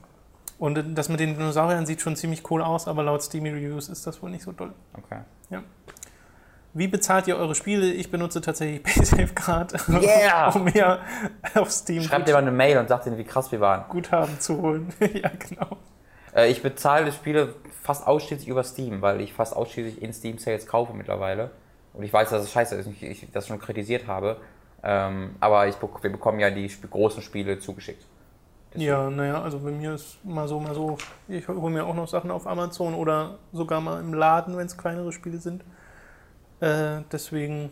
Speaker 1: Und das mit den Dinosauriern sieht schon ziemlich cool aus, aber laut Steam Reviews ist das wohl nicht so doll.
Speaker 2: Okay.
Speaker 1: Wie bezahlt ihr eure Spiele? Ich benutze tatsächlich (laughs) PaySafeCard, (laughs)
Speaker 2: Yeah!
Speaker 1: um mir auf Steam
Speaker 2: Schreibt dir mal eine Mail und sagt denen, wie krass wir waren.
Speaker 1: Guthaben zu holen. (laughs) ja, genau.
Speaker 2: Äh, ich bezahle Spiele fast ausschließlich über Steam, weil ich fast ausschließlich in Steam Sales kaufe mittlerweile. Und ich weiß, dass es scheiße ist, ich, ich das schon kritisiert habe. Ähm, aber ich, wir bekommen ja die sp großen Spiele zugeschickt. Deswegen-
Speaker 1: Ja, naja, also bei mir ist mal so, mal so. Ich hole mir auch noch Sachen auf Amazon oder sogar mal im Laden, wenn es kleinere Spiele sind. Äh, deswegen,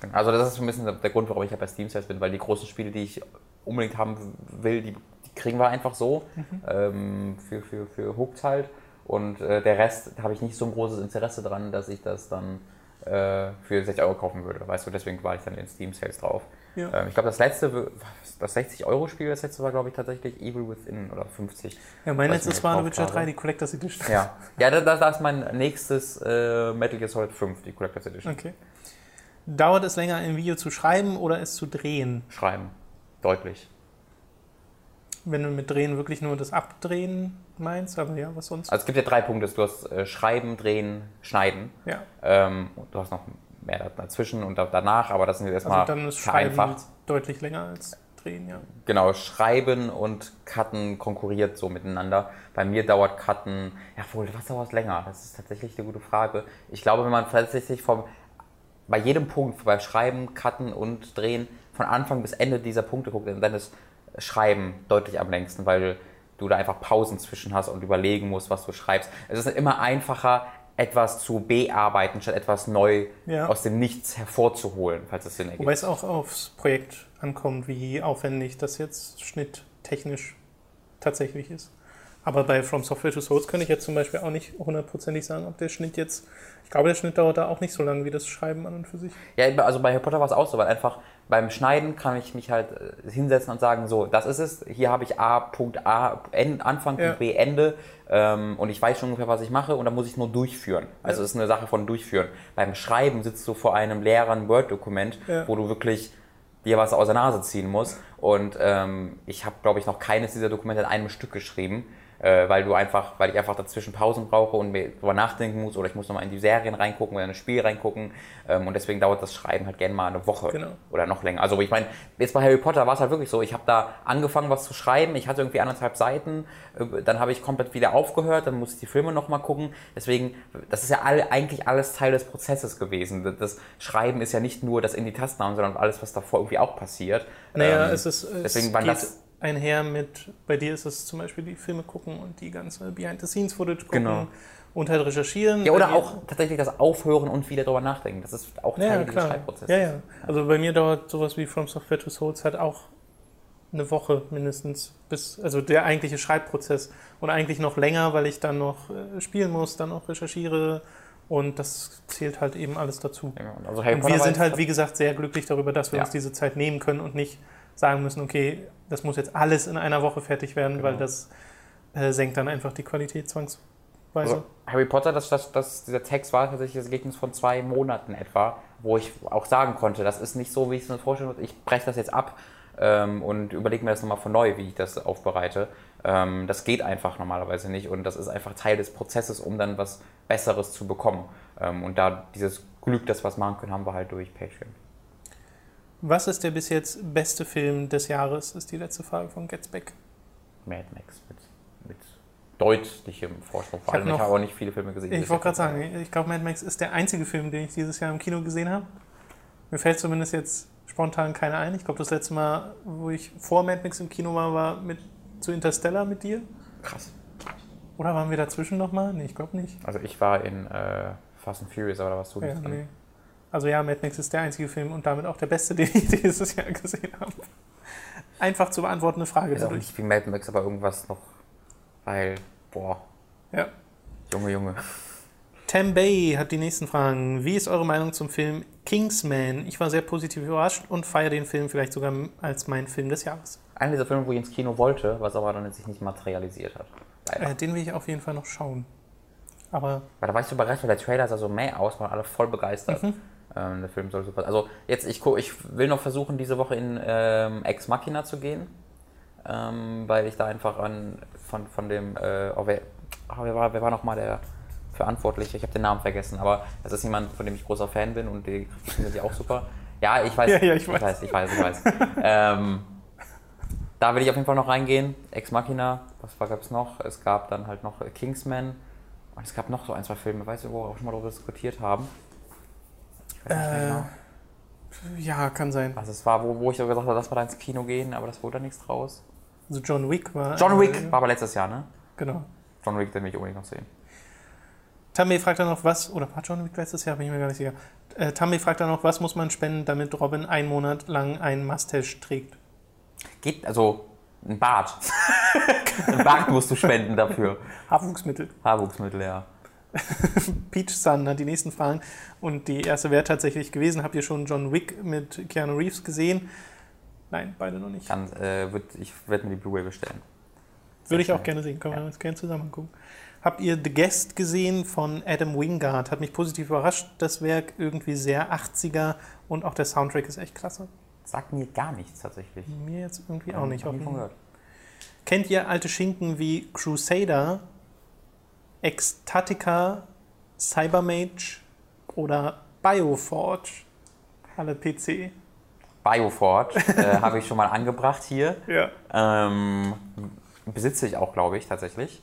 Speaker 2: Genau. Also das ist so ein bisschen der- Grund, warum ich ja bei Steam Sales bin, weil die großen Spiele, die ich unbedingt haben will, die, die kriegen wir einfach so ähm, für, für, für Hooked halt. Und äh, der Rest habe ich nicht so ein großes Interesse dran, dass ich das dann äh, für 60 Euro kaufen würde. Weißt du, deswegen war ich dann in Steam Sales drauf.
Speaker 1: ja.
Speaker 2: Ähm, ich glaube, das letzte, das 60-Euro-Spiel, das letzte war, glaube ich, tatsächlich Evil Within oder 50.
Speaker 1: ja, mein letztes war The Witcher
Speaker 2: habe.
Speaker 1: 3, die Collectors Edition.
Speaker 2: Ja, ja das, das das ist mein nächstes äh, Metal Gear Solid 5, die Collector's Edition.
Speaker 1: Okay. Dauert es länger, ein Video zu schreiben oder es zu drehen?
Speaker 2: Schreiben. Deutlich.
Speaker 1: Wenn du mit drehen wirklich nur das Abdrehen meinst, aber ja, was sonst?
Speaker 2: Also es gibt ja drei Punkte. Du hast äh, Schreiben, Drehen, Schneiden.
Speaker 1: ja,
Speaker 2: Ähm, du hast noch mehr da- dazwischen und da- danach, aber das sind jetzt erstmal
Speaker 1: also dann ist Schreiben
Speaker 2: vereinfacht.
Speaker 1: deutlich länger als drehen, ja.
Speaker 2: Genau, Schreiben und Cutten konkurriert so miteinander. Bei mir dauert Cutten, ja wohl, was dauert länger? Das ist tatsächlich eine gute Frage. Ich glaube, wenn man tatsächlich vom, bei jedem Punkt, bei Schreiben, Cutten und Drehen, von Anfang bis Ende dieser Punkte guckt, dann ist Schreiben deutlich am längsten, weil du da einfach Pausen zwischen hast und überlegen musst, was du schreibst. Es ist immer einfacher, etwas zu bearbeiten, statt etwas neu
Speaker 1: Ja.
Speaker 2: aus dem Nichts hervorzuholen, falls es Sinn ergibt.
Speaker 1: Wobei es auch aufs Projekt ankommt, wie aufwendig das jetzt schnitttechnisch tatsächlich ist. Aber bei From Software to Souls könnte ich jetzt zum Beispiel auch nicht hundertprozentig sagen, ob der Schnitt jetzt. Ich glaube, der Schnitt dauert da auch nicht so lange wie das Schreiben an und für sich.
Speaker 2: Ja, also bei Harry Potter war es auch so, weil einfach beim Schneiden kann ich mich halt äh, hinsetzen und sagen, so, das ist es, hier habe ich A, Punkt A, Anfang,
Speaker 1: Ja.
Speaker 2: Punkt B, Ende ähm, und ich weiß schon ungefähr, was ich mache und dann muss ich nur durchführen. Also
Speaker 1: Ja.
Speaker 2: es ist eine Sache von durchführen. Beim Schreiben sitzt du vor einem leeren Word-Dokument,
Speaker 1: Ja.
Speaker 2: wo du wirklich dir was aus der Nase ziehen musst und ähm, ich habe, glaube ich, noch keines dieser Dokumente in einem Stück geschrieben. Äh, weil du einfach, weil ich einfach dazwischen Pausen brauche und mir drüber nachdenken muss oder ich muss nochmal in die Serien reingucken oder in das Spiel reingucken ähm, und deswegen dauert das Schreiben halt gerne mal eine Woche
Speaker 1: Genau.
Speaker 2: oder noch länger. Also ich meine, jetzt bei Harry Potter war es halt wirklich so, ich habe da angefangen was zu schreiben, ich hatte irgendwie anderthalb Seiten, äh, dann habe ich komplett wieder aufgehört, dann musste ich die Filme nochmal gucken, deswegen, das ist ja all, eigentlich alles Teil des Prozesses gewesen. Das- Das Schreiben ist ja nicht nur das in die Tasten hauen, sondern alles, was davor irgendwie auch passiert.
Speaker 1: Naja,
Speaker 2: Ähm,
Speaker 1: es ist. Es
Speaker 2: deswegen waren das
Speaker 1: einher mit. Bei dir ist es zum Beispiel die Filme gucken und die ganze Behind-the-Scenes-Footage gucken
Speaker 2: Genau.
Speaker 1: und halt recherchieren.
Speaker 2: Ja, oder auch tatsächlich das Aufhören und wieder drüber nachdenken. Das ist auch Teil
Speaker 1: Ja, klar.
Speaker 2: Schreibprozesses.
Speaker 1: Ja, ja. Also bei mir dauert sowas wie From Software to Souls halt auch eine Woche mindestens, bis, also der eigentliche Schreibprozess. Und eigentlich noch länger, weil ich dann noch äh, spielen muss, dann noch recherchiere und das zählt halt eben alles dazu.
Speaker 2: Ja, Also Harry
Speaker 1: Und wir sind halt, wie gesagt, sehr glücklich darüber, dass wir
Speaker 2: Ja.
Speaker 1: uns diese Zeit nehmen können und nicht sagen müssen, okay, das muss jetzt alles in einer Woche fertig werden, weil
Speaker 2: Genau.
Speaker 1: das äh, senkt dann einfach die Qualität zwangsweise.
Speaker 2: Also Harry Potter, das, das, das, dieser Text war tatsächlich das Ergebnis von zwei Monaten etwa, wo ich auch sagen konnte, das ist nicht so, wie ich es mir vorstelle. Ich breche das jetzt ab ähm, und überlege mir das nochmal von neu, wie ich das aufbereite. Ähm, das geht einfach normalerweise nicht und das ist einfach Teil des Prozesses, um dann was Besseres zu bekommen. Ähm, und da dieses Glück, dass wir es machen können, haben wir halt durch Patreon.
Speaker 1: Was ist der bis jetzt beste Film des Jahres, ist die letzte Frage von Getzbeck.
Speaker 2: Mad Max mit, mit deutlichem Vorsprung. Vor allem, ich habe auch nicht viele Filme gesehen.
Speaker 1: Ich wollte gerade sagen, ich glaube, Mad Max ist der einzige Film, den ich dieses Jahr im Kino gesehen habe. Mir fällt zumindest jetzt spontan keiner ein. Ich glaube, das letzte Mal, wo ich vor Mad Max im Kino war, war mit zu Interstellar mit dir.
Speaker 2: Krass.
Speaker 1: Oder waren wir dazwischen nochmal? Nee, ich glaube nicht.
Speaker 2: Also ich war in äh, Fast and Furious, aber da warst du
Speaker 1: Ja,
Speaker 2: nicht drin.
Speaker 1: nee. Also ja, Mad Max ist der einzige Film und damit auch der beste, (laughs) den ich dieses Jahr gesehen habe. Einfach zu beantwortende Frage
Speaker 2: Ist auch nicht wie Mad Max, aber irgendwas noch. Weil, boah,
Speaker 1: Ja.
Speaker 2: Junge, Junge.
Speaker 1: Tam Bay hat die nächsten Fragen. Wie ist eure Meinung zum Film Kingsman? Ich war sehr positiv überrascht und feiere den Film vielleicht sogar als meinen Film des Jahres.
Speaker 2: Einer dieser Filme, wo ich ins Kino wollte, was aber dann sich nicht materialisiert hat.
Speaker 1: Äh, den will ich auf jeden Fall noch schauen. Aber
Speaker 2: Weil da war ich so überrascht, weil der Trailer sah so mäh aus, waren alle voll begeistert. Ähm, der Film soll super. Also jetzt, ich, ich will noch versuchen, diese Woche in ähm, Ex Machina zu gehen. Ähm, weil ich da einfach an von, von dem, äh, oh, wer, oh, wer war, wer war nochmal der Verantwortliche? Ich habe den Namen vergessen, aber das ist jemand, von dem ich großer Fan bin und die finden sie auch super. Ja, ich weiß.
Speaker 1: Ja, ja, ich
Speaker 2: ich
Speaker 1: weiß.
Speaker 2: weiß, ich weiß, ich weiß. ähm, da will ich auf jeden Fall noch reingehen. Ex Machina, was gab es noch? Es gab dann halt noch Kingsman. Und es gab noch so ein, zwei Filme, weißt du, wo wir auch schon mal darüber diskutiert haben. Ich weiß nicht mehr
Speaker 1: Äh,
Speaker 2: genau.
Speaker 1: ja, kann sein.
Speaker 2: Also es war, wo, wo ich so gesagt habe, dass wir da ins Kino gehen, aber das wurde da nichts draus.
Speaker 1: Also John Wick war.
Speaker 2: John Wick
Speaker 1: äh,
Speaker 2: war aber letztes Jahr, ne?
Speaker 1: Genau.
Speaker 2: John Wick, den will ich unbedingt noch sehen.
Speaker 1: Tammy fragt dann noch was, oder war John Wick letztes Jahr, bin ich mir gar nicht sicher. Äh, Tammy fragt dann noch, was muss man spenden, damit Robin einen Monat lang einen Mustache trägt?
Speaker 2: Geht, also ein Bart. (laughs) ein Bart musst du spenden dafür. (laughs)
Speaker 1: Haarwuchsmittel.
Speaker 2: Haarwuchsmittel, ja. (laughs)
Speaker 1: Peach Sun hat die nächsten Fragen und die erste wäre tatsächlich gewesen. Habt ihr schon John Wick mit Keanu Reeves gesehen? Nein, beide noch nicht.
Speaker 2: Dann, äh, würd, ich werde mir die Blu-ray bestellen.
Speaker 1: Würde ich auch gerne sehen. Können wir uns gerne zusammen angucken. Habt ihr The Guest gesehen von Adam Wingard? Hat mich positiv überrascht, das Werk. Irgendwie sehr 80er und auch der Soundtrack ist echt klasse.
Speaker 2: Sagt mir gar nichts tatsächlich.
Speaker 1: Mir jetzt irgendwie auch nicht. Auf
Speaker 2: nie gehört.
Speaker 1: Kennt ihr alte Schinken wie Crusader, Ecstatica, Cybermage oder Bioforge? Alle PC.
Speaker 2: Bioforge äh, habe ich schon mal angebracht hier. (laughs)
Speaker 1: Ja.
Speaker 2: Ähm, besitze ich auch, glaube ich, tatsächlich.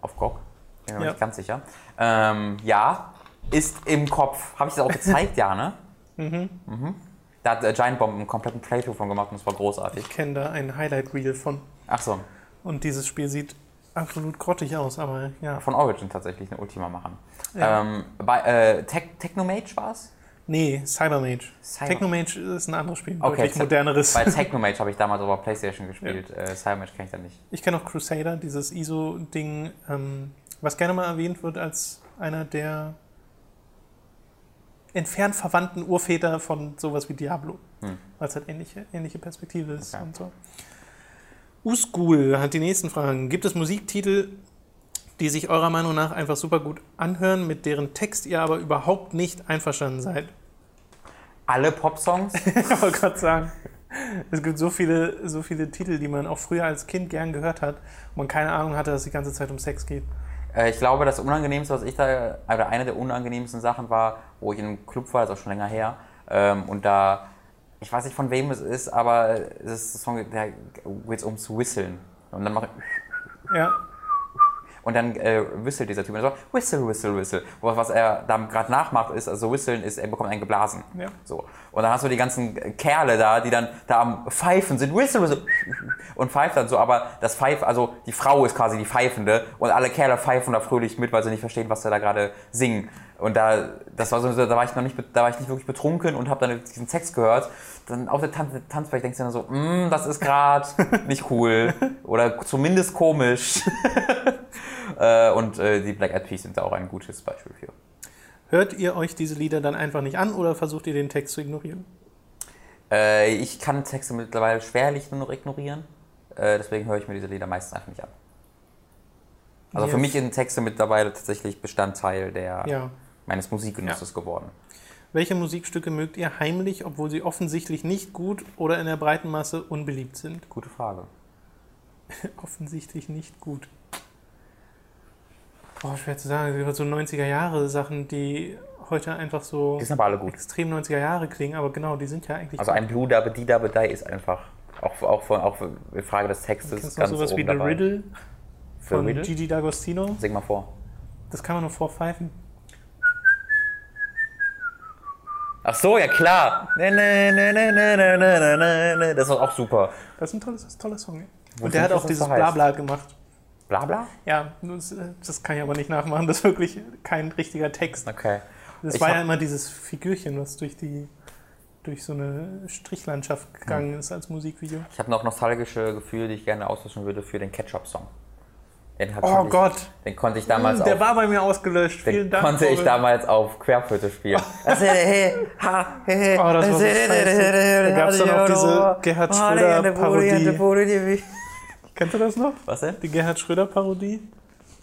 Speaker 2: Auf GOG. Bin mir
Speaker 1: Ja.
Speaker 2: nicht ganz sicher. Ähm, ja, ist im Kopf. Habe ich das auch gezeigt, ja, ne? (laughs) Mhm. Da hat äh, Giant Bomb einen kompletten Playthrough von gemacht und es war großartig.
Speaker 1: Ich kenne da ein Highlight-Reel von.
Speaker 2: Ach so,
Speaker 1: Und dieses Spiel sieht absolut grottig aus, aber ja.
Speaker 2: von Origin tatsächlich eine Ultima machen.
Speaker 1: Ja.
Speaker 2: Ähm, bei äh, Tech, Technomage war es?
Speaker 1: Nee, Cybermage.
Speaker 2: Cyber-
Speaker 1: Technomage ist ein anderes Spiel.
Speaker 2: Okay,
Speaker 1: Deutlich moderneres.
Speaker 2: Bei (laughs) Technomage habe ich damals aber Playstation gespielt. Äh, Cybermage kenne ich dann nicht.
Speaker 1: Ich kenne auch Crusader, dieses ISO-Ding, ähm, was gerne mal erwähnt wird als einer der entfernt verwandten Urväter von sowas wie Diablo.
Speaker 2: Hm.
Speaker 1: Weil es halt ähnliche, ähnliche Perspektive ist
Speaker 2: Okay.
Speaker 1: und so. Uschool hat die nächsten Fragen. Gibt es Musiktitel, die sich eurer Meinung nach einfach super gut anhören, mit deren Text ihr aber überhaupt nicht einverstanden seid?
Speaker 2: Alle Popsongs, (laughs)
Speaker 1: Ich wollte gerade sagen. Es gibt so viele, so viele Titel, die man auch früher als Kind gern gehört hat und man keine Ahnung hatte, dass es die ganze Zeit um Sex geht.
Speaker 2: Äh, ich glaube, das Unangenehmste, was ich da, oder eine der unangenehmsten Sachen war, wo ich in einem Club war, das ist auch schon länger her, ähm, und da, ich weiß nicht von wem es ist, aber es ist ein Song, da geht es ums Whistlen. Und dann mache ich.
Speaker 1: Ja.
Speaker 2: Und dann äh, whistelt dieser Typ und so, whistle, whistle, whistle. Was, was er da gerade nachmacht, ist, also whistlen ist, er bekommt einen geblasen.
Speaker 1: Ja.
Speaker 2: So. Und dann hast du die ganzen Kerle da, die dann da am Pfeifen sind, whistle, whistle, und pfeift dann so, aber das Pfeif, also die Frau ist quasi die Pfeifende und alle Kerle pfeifen da fröhlich mit, weil sie nicht verstehen, was sie da gerade singen. Und da, das war so, da war ich noch nicht, da war ich nicht wirklich betrunken und habe dann diesen Text gehört. Dann auf der Tan Tanzfläche denkst du dann so, mm, das ist gerade (laughs) nicht cool oder zumindest komisch. (laughs) Äh, und äh, die Black Eyed Peas sind da auch ein gutes Beispiel für.
Speaker 1: Hört ihr euch diese Lieder dann einfach nicht an oder versucht ihr den Text zu ignorieren?
Speaker 2: Äh, ich kann Texte mittlerweile schwerlich nur noch ignorieren. Äh, deswegen höre ich mir diese Lieder meistens einfach nicht an. Also
Speaker 1: Yes.
Speaker 2: für mich sind Texte mittlerweile tatsächlich Bestandteil der,
Speaker 1: Ja.
Speaker 2: Meines Musikgenusses geworden.
Speaker 1: Welche Musikstücke mögt ihr heimlich, obwohl sie offensichtlich nicht gut oder in der breiten Masse unbeliebt sind?
Speaker 2: Gute Frage. (laughs)
Speaker 1: offensichtlich nicht gut. Boah, schwer zu sagen. Es gibt so 90er Jahre Sachen, die heute einfach so
Speaker 2: Die sind aber alle gut.
Speaker 1: extrem 90er Jahre klingen, aber genau, die sind ja eigentlich.
Speaker 2: Also ein Blue Dabbe, Die Dabbe, Die ist einfach, auch, auch, von, auch in Frage des Textes,
Speaker 1: noch
Speaker 2: ganz
Speaker 1: sowas
Speaker 2: oben
Speaker 1: wie The
Speaker 2: dabei.
Speaker 1: Riddle von
Speaker 2: Riddle?
Speaker 1: Gigi D'Agostino?
Speaker 2: Sing mal vor.
Speaker 1: Das kann man nur vorpfeifen.
Speaker 2: Ach so, ja klar. Das war auch super.
Speaker 1: Das ist ein tolles, ein toller Song. Ja. Und der hat auch dieses Blabla gemacht.
Speaker 2: Blabla?
Speaker 1: Ja, das, äh, das, kann ich aber nicht nachmachen. Das ist wirklich kein richtiger Text.
Speaker 2: Okay.
Speaker 1: Das
Speaker 2: ich
Speaker 1: war ja immer dieses Figürchen, was durch die durch so eine Strichlandschaft gegangen
Speaker 2: hm.
Speaker 1: ist als Musikvideo.
Speaker 2: Ich habe noch nostalgische Gefühle, die ich gerne austauschen würde für den Ketchup-Song. Den
Speaker 1: Oh
Speaker 2: konnte
Speaker 1: Gott,
Speaker 2: Ich, den konnte ich damals
Speaker 1: der
Speaker 2: auf,
Speaker 1: war bei mir ausgelöscht.
Speaker 2: den
Speaker 1: Vielen Dank.
Speaker 2: konnte ich
Speaker 1: Robin.
Speaker 2: damals auf Querflöte spielen. (laughs)
Speaker 1: Oh, das war so. Da gab's dann auch diese Gerhard Schröder-Parodie. Kennst du das noch?
Speaker 2: Was denn?
Speaker 1: Die Gerhard Schröder-Parodie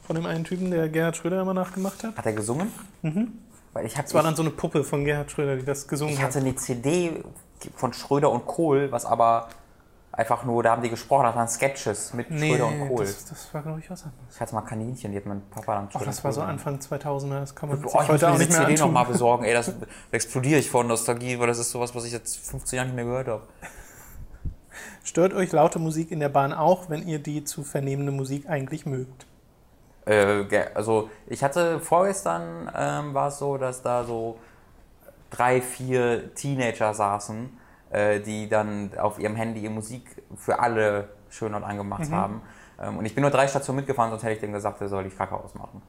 Speaker 1: von dem einen Typen, der Gerhard Schröder immer nachgemacht hat.
Speaker 2: Hat er gesungen? Mhm. Weil ich,
Speaker 1: Das war
Speaker 2: ich,
Speaker 1: dann so eine Puppe von Gerhard Schröder, die das gesungen
Speaker 2: ich
Speaker 1: hat.
Speaker 2: hatte eine CD von Schröder und Kohl, was aber einfach nur, da haben die gesprochen, das waren Sketches mit Schröder und Kohl.
Speaker 1: das, das war, glaube ich, was anderes.
Speaker 2: Ich hatte mal Kaninchen, die hat mein Papa dann
Speaker 1: Oh,
Speaker 2: Schröder
Speaker 1: das
Speaker 2: und
Speaker 1: war so. Anfang 2000er, das kann man sich
Speaker 2: Boah, ich
Speaker 1: heute auch nicht mehr
Speaker 2: CD
Speaker 1: antun.
Speaker 2: nochmal besorgen. Ey, das da (laughs) explodiere ich vor Nostalgie, weil das ist sowas, was ich jetzt 15 Jahre nicht mehr gehört habe.
Speaker 1: Stört euch laute Musik in der Bahn auch, wenn ihr die zu vernehmende Musik eigentlich mögt?
Speaker 2: Äh, also ich hatte vorgestern ähm, war es so, dass da so drei, vier Teenager saßen, äh, die dann auf ihrem Handy ihre Musik für alle schön laut angemacht haben. Ähm, und ich bin nur drei Stationen mitgefahren, sonst hätte ich denen gesagt, der soll die Kacke ausmachen.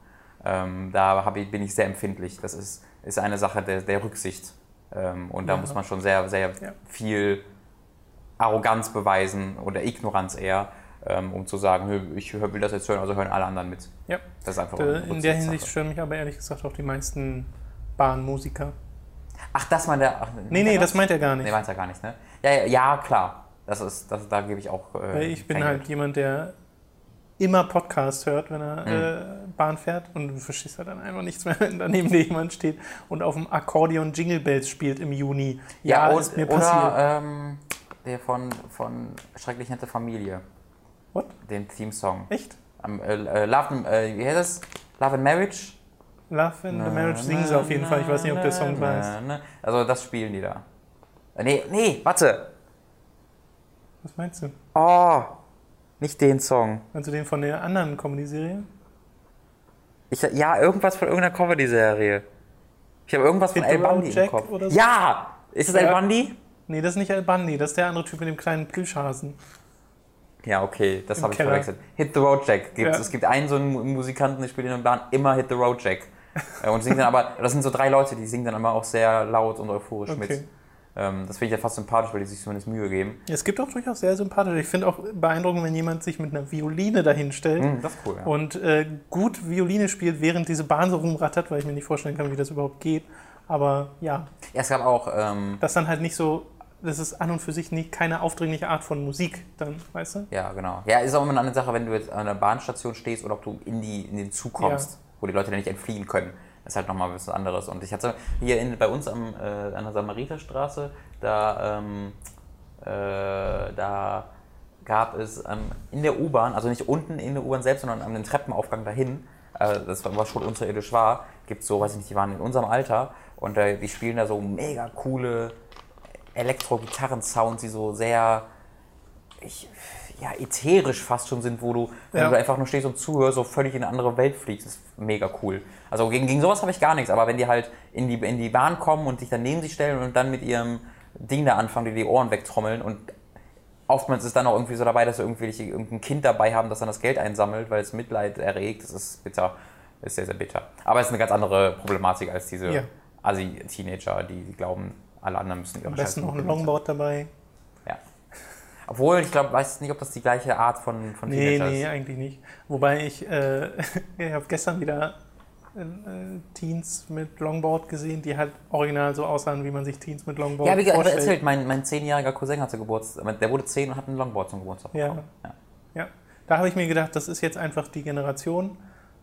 Speaker 2: Ähm, da ich, bin ich sehr empfindlich. Das ist, ist eine Sache der, der Rücksicht. Ähm, und da
Speaker 1: Ja.
Speaker 2: muss man schon sehr, sehr
Speaker 1: Ja.
Speaker 2: viel Arroganz beweisen oder Ignoranz eher, ähm, um zu sagen, "Nö, ich will das jetzt hören, also hören alle anderen mit.
Speaker 1: Ja.
Speaker 2: Das ist einfach eine
Speaker 1: In der. Hinsicht stören mich aber ehrlich gesagt auch die meisten Bahnmusiker.
Speaker 2: Ach, das meint der. Ach,
Speaker 1: Nee, nee, das meint er gar nicht.
Speaker 2: Nee, meint er gar nicht, ne? Ja, ja, ja klar. Das ist, das, da gebe ich auch. Äh,
Speaker 1: ich bin halt jemand, der immer Podcast hört, wenn er
Speaker 2: Mhm.
Speaker 1: äh, Bahn fährt und du verstehst halt dann einfach nichts mehr, (laughs) wenn daneben dir jemand steht und auf dem Akkordeon Jingle Bells spielt im Juni.
Speaker 2: Ja, und,
Speaker 1: ist mir passiert.
Speaker 2: oder ähm, der von, von Schrecklich nette Familie.
Speaker 1: What?
Speaker 2: Den Theme-Song.
Speaker 1: Echt?
Speaker 2: Am, äh, äh, Love, äh, wie heißt das? Love and Marriage?
Speaker 1: Love in the Marriage singen sie auf jeden Fall. Ich weiß nicht, ob der Song weiß.
Speaker 2: na. Also das spielen die da. Äh, Nee, nee, warte.
Speaker 1: Was meinst du?
Speaker 2: Oh, nicht den Song.
Speaker 1: Also den von der anderen Comedy-Serie?
Speaker 2: Ich, ja, irgendwas von irgendeiner Comedy-Serie. Ich habe irgendwas von
Speaker 1: Hit the
Speaker 2: El Bundy
Speaker 1: Road
Speaker 2: im
Speaker 1: Jack
Speaker 2: Kopf.
Speaker 1: oder so?
Speaker 2: Ja! Ist El
Speaker 1: Ja.
Speaker 2: Bundy?
Speaker 1: Nee, das ist nicht Al Bundy, das ist der andere Typ mit dem kleinen Plüschhasen.
Speaker 2: Ja, okay, das habe ich verwechselt. Hit the Road Jack. Gibt's,
Speaker 1: Ja.
Speaker 2: Es gibt einen so einen Mu- Musikanten, der spielt in der Bahn immer Hit the Road Jack. Äh, Und singt dann aber, das sind so drei Leute, die singen dann immer auch sehr laut und euphorisch
Speaker 1: Okay.
Speaker 2: mit. Ähm, das finde ich ja fast sympathisch, weil die sich zumindest Mühe geben.
Speaker 1: Es gibt auch durchaus sehr sympathisch. Ich finde auch beeindruckend, wenn jemand sich mit einer Violine dahinstellt
Speaker 2: Hm, das ist cool, ja.
Speaker 1: und äh, gut Violine spielt, während diese Bahn so rumrattert, weil ich mir nicht vorstellen kann, wie das überhaupt geht. Aber ja,
Speaker 2: ja es gab auch, ähm,
Speaker 1: das dann halt nicht so, das ist an und für sich nicht, keine aufdringliche Art von Musik, dann, weißt du?
Speaker 2: ja, genau. Ja, ist auch immer eine andere Sache, wenn du jetzt an einer Bahnstation stehst oder ob du in, die, in den Zug kommst, wo die Leute dann nicht entfliehen können. Das ist halt nochmal was anderes. Und ich hatte hier in, bei uns am, äh, an der Samariterstraße, da ähm, Äh, da gab es ähm, in der U-Bahn, also nicht unten in der U-Bahn selbst, sondern an dem Treppenaufgang dahin, äh, das war, schon unterirdisch war, gibt es so, weiß ich nicht, die waren in unserem Alter und äh, die spielen da so mega coole Elektro-Gitarren-Sounds, die so sehr ich, ja, ätherisch fast schon sind, wo du, wenn
Speaker 1: Ja.
Speaker 2: du einfach nur stehst und zuhörst, so völlig in eine andere Welt fliegst. Das ist mega cool. Also gegen, gegen sowas habe ich gar nichts, aber wenn die halt in die, in die Bahn kommen und sich dann neben sich stellen und dann mit ihrem Ding da anfangen, dir die Ohren wegtrommeln und oftmals ist dann auch irgendwie so dabei, dass sie irgendwie irgendein Kind dabei haben, das dann das Geld einsammelt, weil es Mitleid erregt. Das ist bitter. Das ist sehr, sehr bitter. Aber es ist eine ganz andere Problematik als diese
Speaker 1: Ja.
Speaker 2: Assi-Teenager, die, die glauben, alle anderen müssen ihre
Speaker 1: Am besten noch ein. Longboard dabei.
Speaker 2: Ja. Obwohl, ich glaube, weiß nicht, ob das die gleiche Art von, von
Speaker 1: Nee,
Speaker 2: Teenager
Speaker 1: nee,
Speaker 2: ist.
Speaker 1: eigentlich nicht. Wobei ich, äh, (laughs) ich habe gestern wieder äh, Teens mit Longboard gesehen, die halt original so aussahen, wie man sich Teens mit Longboard
Speaker 2: Ja, wie gesagt,
Speaker 1: vorstellt.
Speaker 2: erzählt, mein, mein zehnjähriger Cousin hatte Geburtstag, der wurde zehn und hat ein Longboard zum Geburtstag
Speaker 1: Ja.
Speaker 2: bekommen. Ja.
Speaker 1: Ja, da habe ich mir gedacht, das ist jetzt einfach die Generation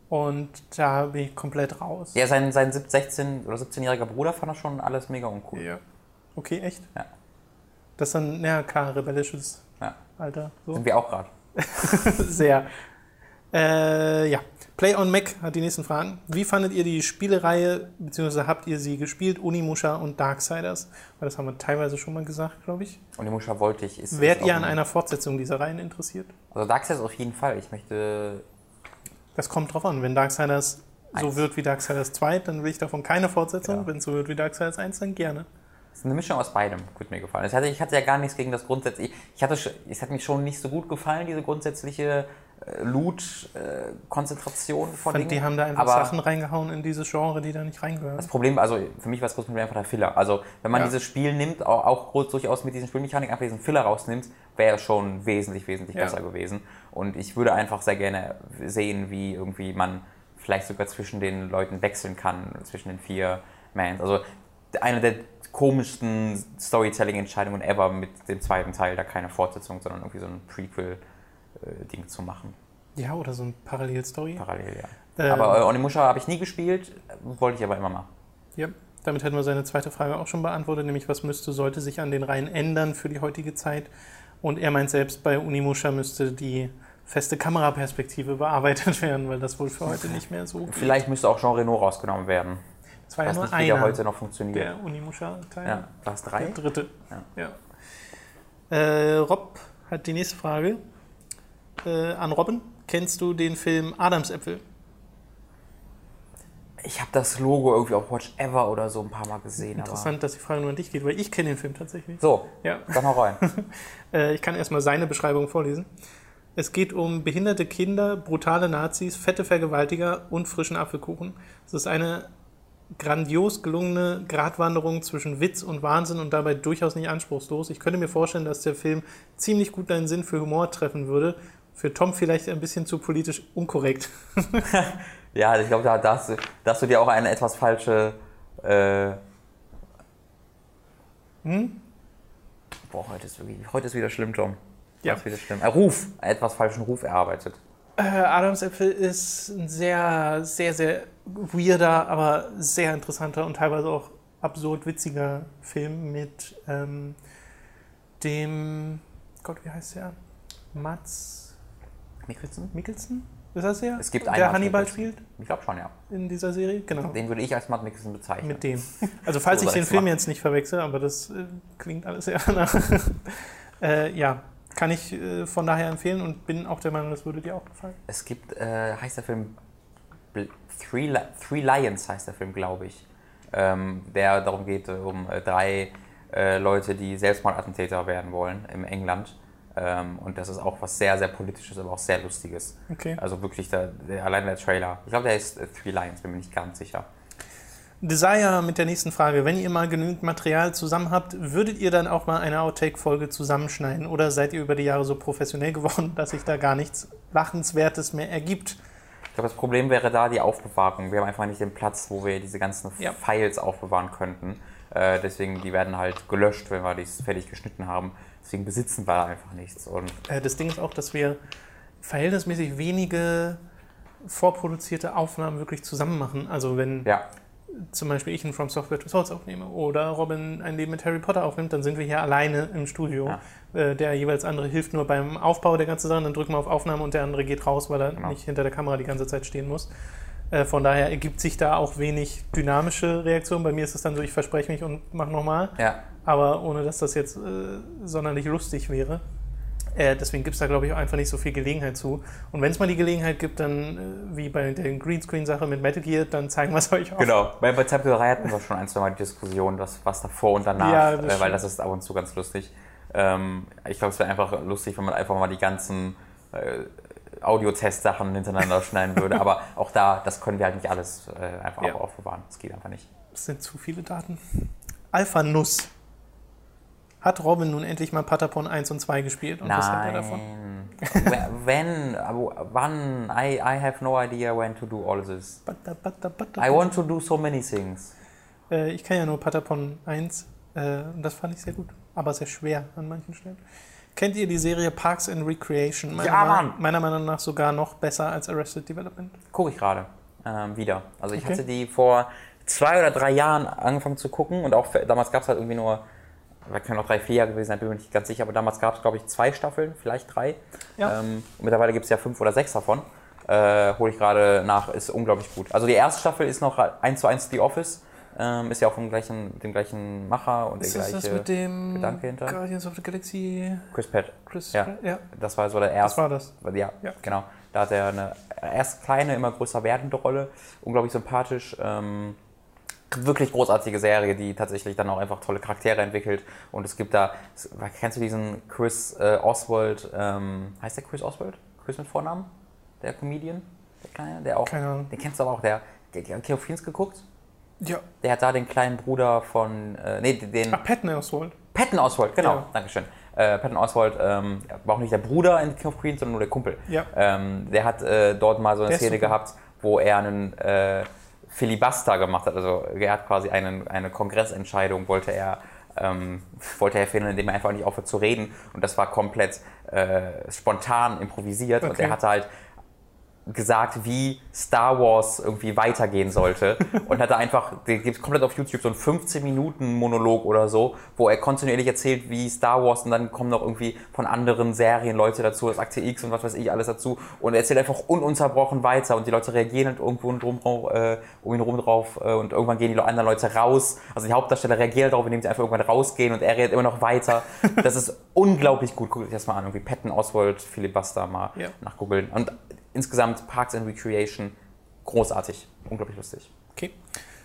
Speaker 1: und da bin ich komplett raus.
Speaker 2: Ja, sein, sein 16- oder 17-jähriger Bruder fand das schon alles mega uncool.
Speaker 1: Ja. Okay, echt?
Speaker 2: Ja.
Speaker 1: Das ist dann, ja klar, rebellisches
Speaker 2: Ja.
Speaker 1: Alter. So.
Speaker 2: Sind wir auch gerade. (laughs)
Speaker 1: Sehr. Äh, ja. Play on Mac hat die nächsten Fragen. Wie fandet ihr die Spielereihe, beziehungsweise habt ihr sie gespielt, Unimusha und Darksiders? Weil das haben wir teilweise schon mal gesagt, glaube ich.
Speaker 2: Muscha wollte ich. Ist,
Speaker 1: Wärt ihr an
Speaker 2: ein-
Speaker 1: einer Fortsetzung dieser Reihen interessiert?
Speaker 2: Also Darkseid auf jeden Fall. Ich möchte.
Speaker 1: Das kommt drauf an. Wenn Darksiders so
Speaker 2: Eins.
Speaker 1: wird wie Darksiders 2, dann will ich davon keine Fortsetzung.
Speaker 2: Ja.
Speaker 1: Wenn es so wird wie Darksiders 1, dann gerne.
Speaker 2: Es ist eine Mischung aus beidem, gut mir gefallen. Ich hatte, ich hatte ja gar nichts gegen das grundsätzliche. Ich hatte, es hat mir schon nicht so gut gefallen, diese grundsätzliche äh, Loot-Konzentration von
Speaker 1: fand,
Speaker 2: Dingen.
Speaker 1: die haben da einfach
Speaker 2: Aber
Speaker 1: Sachen reingehauen in dieses Genre, die da nicht reingehören.
Speaker 2: Das Problem, also für mich war das große Problem einfach der Filler. Also wenn man
Speaker 1: Ja.
Speaker 2: dieses Spiel nimmt, auch, auch durchaus mit diesen Spielmechaniken einfach diesen Filler rausnimmt, wäre es schon wesentlich, wesentlich
Speaker 1: Ja.
Speaker 2: besser gewesen. Und ich würde einfach sehr gerne sehen, wie irgendwie man vielleicht sogar zwischen den Leuten wechseln kann, zwischen den vier Mans. Also eine der komischsten Storytelling-Entscheidungen ever mit dem zweiten Teil, da keine Fortsetzung, sondern irgendwie so ein Prequel-Ding zu machen.
Speaker 1: ja, oder so ein Parallelstory.
Speaker 2: Parallel, ja.
Speaker 1: Ähm,
Speaker 2: Aber äh, Onimusha habe ich nie gespielt, wollte ich aber immer mal.
Speaker 1: Ja, damit hätten wir seine zweite Frage auch schon beantwortet, nämlich was müsste, sollte sich an den Reihen ändern für die heutige Zeit? Und er meint selbst, bei Unimusha müsste die feste Kameraperspektive (laughs) bearbeitet werden, weil das wohl für heute nicht mehr so geht.
Speaker 2: Vielleicht müsste auch Jean Reno rausgenommen werden.
Speaker 1: Das war ja nur
Speaker 2: nicht, der
Speaker 1: einer,
Speaker 2: heute noch funktioniert.
Speaker 1: der Unimusha-Teil.
Speaker 2: ja, war es drei?
Speaker 1: Der dritte.
Speaker 2: Ja.
Speaker 1: Ja. Äh, Rob hat die nächste Frage äh, an Robin. Kennst du den Film Adamsäpfel?
Speaker 2: Ich habe das Logo irgendwie auf Watch Ever oder so ein paar Mal gesehen.
Speaker 1: Interessant, dass die Frage nur an dich geht, weil ich kenne den Film tatsächlich.
Speaker 2: So,
Speaker 1: Ja.
Speaker 2: dann hau rein. (laughs)
Speaker 1: Äh, ich kann erstmal seine Beschreibung vorlesen. Es geht um behinderte Kinder, brutale Nazis, fette Vergewaltiger und frischen Apfelkuchen. Es ist eine grandios gelungene Gratwanderung zwischen Witz und Wahnsinn und dabei durchaus nicht anspruchslos. Ich könnte mir vorstellen, dass der Film ziemlich gut deinen Sinn für Humor treffen würde. Für Tom vielleicht ein bisschen zu politisch unkorrekt. (laughs)
Speaker 2: ja, ich glaube, da, da, hast du, da hast du dir auch eine etwas falsche. Äh,
Speaker 1: Hm?
Speaker 2: Boah, heute ist, wirklich, heute ist wieder schlimm, Tom.
Speaker 1: Ja.
Speaker 2: Heute ist wieder schlimm. Äh, Ruf, einen etwas falschen Ruf erarbeitet.
Speaker 1: Äh, Adamsäpfel ist ein sehr, sehr, sehr weirder, aber sehr interessanter und teilweise auch absurd witziger Film mit ähm, dem, Gott, wie heißt der? Mats
Speaker 2: Mikkelsen?
Speaker 1: Mikkelsen? Ist das der?
Speaker 2: Es gibt einen
Speaker 1: der Hannibal spielt
Speaker 2: Ich glaube schon, ja.
Speaker 1: in dieser Serie? Genau.
Speaker 2: Den würde ich als Matt Mikkelsen bezeichnen.
Speaker 1: Mit dem. (laughs) Also falls
Speaker 2: So
Speaker 1: ich den Film
Speaker 2: machen.
Speaker 1: jetzt nicht verwechsel, aber das äh, klingt alles sehr (laughs) nach. äh, ja, kann ich äh, von daher empfehlen und bin auch der Meinung, das würde dir auch gefallen.
Speaker 2: Es gibt, äh, heißt der Film Bl- Three, Li Three Lions heißt der Film, glaube ich. Ähm, der darum geht, äh, um äh, drei äh, Leute, die Selbstmordattentäter werden wollen im England. Ähm, und das ist auch was sehr, sehr politisches, aber auch sehr lustiges.
Speaker 1: Okay.
Speaker 2: Also wirklich, der, der, allein der Trailer. Ich glaube, der ist äh, Three Lions, bin mir nicht ganz sicher.
Speaker 1: Desire mit der nächsten Frage. Wenn ihr mal genügend Material zusammen habt, würdet ihr dann auch mal eine Outtake-Folge zusammenschneiden? Oder seid ihr über die Jahre so professionell geworden, dass sich da gar nichts Lachenswertes mehr ergibt?
Speaker 2: Ich glaube, das Problem wäre da die Aufbewahrung. Wir haben einfach nicht den Platz, wo wir diese ganzen
Speaker 1: Ja.
Speaker 2: Files aufbewahren könnten. Äh, deswegen, die werden halt gelöscht, wenn wir die fertig geschnitten haben. Deswegen besitzen wir da einfach nichts. Und
Speaker 1: Äh, das Ding ist auch, dass wir verhältnismäßig wenige vorproduzierte Aufnahmen wirklich zusammen machen. Also wenn
Speaker 2: ja,
Speaker 1: zum Beispiel ich einen From Software to Souls aufnehme oder Robin ein Leben mit Harry Potter aufnimmt, dann sind wir hier alleine im Studio. Äh, der jeweils andere hilft nur beim Aufbau der ganzen Sachen, dann drücken wir auf Aufnahme und der andere geht raus, weil er
Speaker 2: Genau.
Speaker 1: nicht hinter der Kamera die ganze Zeit stehen muss. Äh, von daher ergibt sich da auch wenig dynamische Reaktion. Bei mir ist es dann so, ich verspreche mich und mache nochmal.
Speaker 2: Ja,
Speaker 1: aber ohne dass das jetzt äh, sonderlich lustig wäre. Äh, deswegen gibt es da, glaube ich, auch einfach nicht so viel Gelegenheit zu. Und wenn es mal die Gelegenheit gibt, dann äh, wie bei der Greenscreen-Sache mit Metal Gear, dann zeigen wir es euch auch.
Speaker 2: genau. Bei, bei Chapter 3 hatten wir schon ein, zwei Mal die Diskussion, was, was davor und danach,
Speaker 1: Ja, das
Speaker 2: äh, weil das ist ab und zu ganz lustig. Ähm, ich glaube, es wäre einfach lustig, wenn man einfach mal die ganzen äh, Audio-Test-Sachen hintereinander schneiden würde. (laughs) Aber auch da, das können wir halt nicht alles äh, einfach
Speaker 1: Ja.
Speaker 2: aufbewahren. Das geht einfach nicht.
Speaker 1: Das sind zu viele Daten. Alpha Nuss. Hat Robin nun endlich mal Patapon 1 und 2 gespielt? Und was hält er davon?
Speaker 2: Nein. when, wann? I, I have no idea when to do all this.
Speaker 1: Butter, butter, butter.
Speaker 2: I want to do so many things.
Speaker 1: Äh, ich kann ja nur Patapon 1. Äh, und das fand ich sehr gut. Aber sehr schwer an manchen Stellen. Kennt ihr die Serie Parks and Recreation? Meiner,
Speaker 2: Ja,
Speaker 1: Ma-
Speaker 2: Mann.
Speaker 1: meiner Meinung nach sogar noch besser als Arrested Development.
Speaker 2: Gucke ich gerade ähm, wieder. Also ich
Speaker 1: Okay.
Speaker 2: hatte die vor zwei oder drei Jahren angefangen zu gucken und auch damals gab es halt irgendwie nur, wir können auch drei, vier Jahre gewesen sein, bin mir nicht ganz sicher, aber damals gab es glaube ich zwei Staffeln, vielleicht drei.
Speaker 1: Ja.
Speaker 2: Ähm, und mittlerweile gibt es ja fünf oder sechs davon. Äh, Hole ich gerade nach, ist unglaublich gut. Also die erste Staffel ist noch eins zu eins The Office. Ähm, ist ja auch vom gleichen, dem gleichen Macher und
Speaker 1: Ist
Speaker 2: der
Speaker 1: das
Speaker 2: gleiche
Speaker 1: das mit dem
Speaker 2: Gedanke hinter.
Speaker 1: Guardians of the Galaxy
Speaker 2: Chris Pratt.
Speaker 1: Chris?
Speaker 2: Ja.
Speaker 1: ja
Speaker 2: Das war so der
Speaker 1: das
Speaker 2: erste.
Speaker 1: war das.
Speaker 2: Ja,
Speaker 1: Ja.
Speaker 2: genau. Da hat er eine erst kleine, immer größer werdende Rolle. Unglaublich sympathisch. Ähm, wirklich großartige Serie, die tatsächlich dann auch einfach tolle Charaktere entwickelt. Und es gibt da, kennst du diesen Chris äh, Oswald, ähm, heißt der Chris Oswald? Chris mit Vornamen? Der Comedian? Der Kleine? Der auch,
Speaker 1: Keine Ahnung.
Speaker 2: Den kennst du aber auch, der, der, der hat Queens geguckt?
Speaker 1: Ja.
Speaker 2: Der hat da den kleinen Bruder von, äh, nee, den,
Speaker 1: Ah, Patton Oswald.
Speaker 2: Patton Oswald, genau,
Speaker 1: Ja.
Speaker 2: Dankeschön. Äh, Patton Oswald ähm, war auch nicht der Bruder in King of Queens, sondern nur der Kumpel.
Speaker 1: Ja.
Speaker 2: Ähm, der hat äh, dort mal so eine
Speaker 1: Der
Speaker 2: Szene gehabt, wo er einen äh, Filibuster gemacht hat. Also er hat quasi einen, eine Kongressentscheidung, wollte er, ähm, wollte er finden, indem er einfach nicht aufhört zu reden. Und das war komplett äh, spontan improvisiert. Und
Speaker 1: Okay.
Speaker 2: er hatte halt gesagt, wie Star Wars irgendwie weitergehen sollte. (laughs) Und hatte einfach, der gibt komplett auf YouTube so einen 15 Minuten Monolog oder so, wo er kontinuierlich erzählt, wie Star Wars und dann kommen noch irgendwie von anderen Serien Leute dazu, das Akte X und was weiß ich alles dazu. Und er erzählt einfach ununterbrochen weiter und die Leute reagieren halt irgendwo drum, äh, um ihn rum drauf äh, und irgendwann gehen die anderen Leute raus, also die Hauptdarsteller reagieren darauf, indem sie einfach irgendwann rausgehen und er redet immer noch weiter. (laughs) Das ist unglaublich gut, guckt euch das mal an, irgendwie Patton Oswald, Filibuster mal
Speaker 1: Ja.
Speaker 2: nachgoogeln. Und insgesamt Parks and Recreation großartig, unglaublich lustig.
Speaker 1: Okay.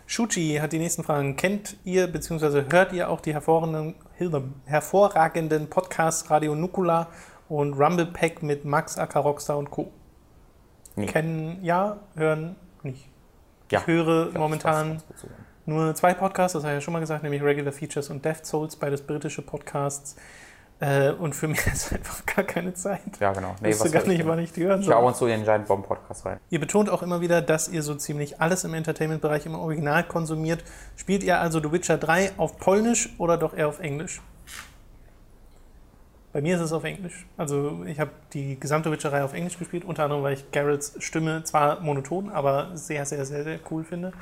Speaker 1: Shuchi hat die nächsten Fragen. Kennt ihr bzw. hört ihr auch die hervorragenden, hervorragenden Podcasts Radio Nukula und Rumble Pack mit Max, Acker, Rockstar und Co.?
Speaker 2: Nee.
Speaker 1: Kennen ja, hören nicht.
Speaker 2: Ja,
Speaker 1: Ich höre
Speaker 2: Ich
Speaker 1: momentan nur zwei Podcasts, das habe ich ja schon mal gesagt, nämlich Regular Features und Death Souls, beides britische Podcasts. Äh, und für mich (laughs) ist einfach gar keine Zeit.
Speaker 2: Ja, genau.
Speaker 1: Nee, ich wusste gar
Speaker 2: soll
Speaker 1: nicht,
Speaker 2: ich
Speaker 1: wann ich die hören
Speaker 2: Ich höre ab
Speaker 1: soll.
Speaker 2: und zu in den Giant Bomb Podcast rein.
Speaker 1: Ihr betont auch immer wieder, dass ihr so ziemlich alles im Entertainment-Bereich im Original konsumiert. Spielt ihr also The Witcher 3 auf Polnisch oder doch eher auf Englisch? Bei mir ist es auf Englisch. Also ich habe die gesamte Witcherei auf Englisch gespielt, unter anderem, weil ich Garretts Stimme zwar monoton, aber sehr, sehr, sehr, sehr cool finde.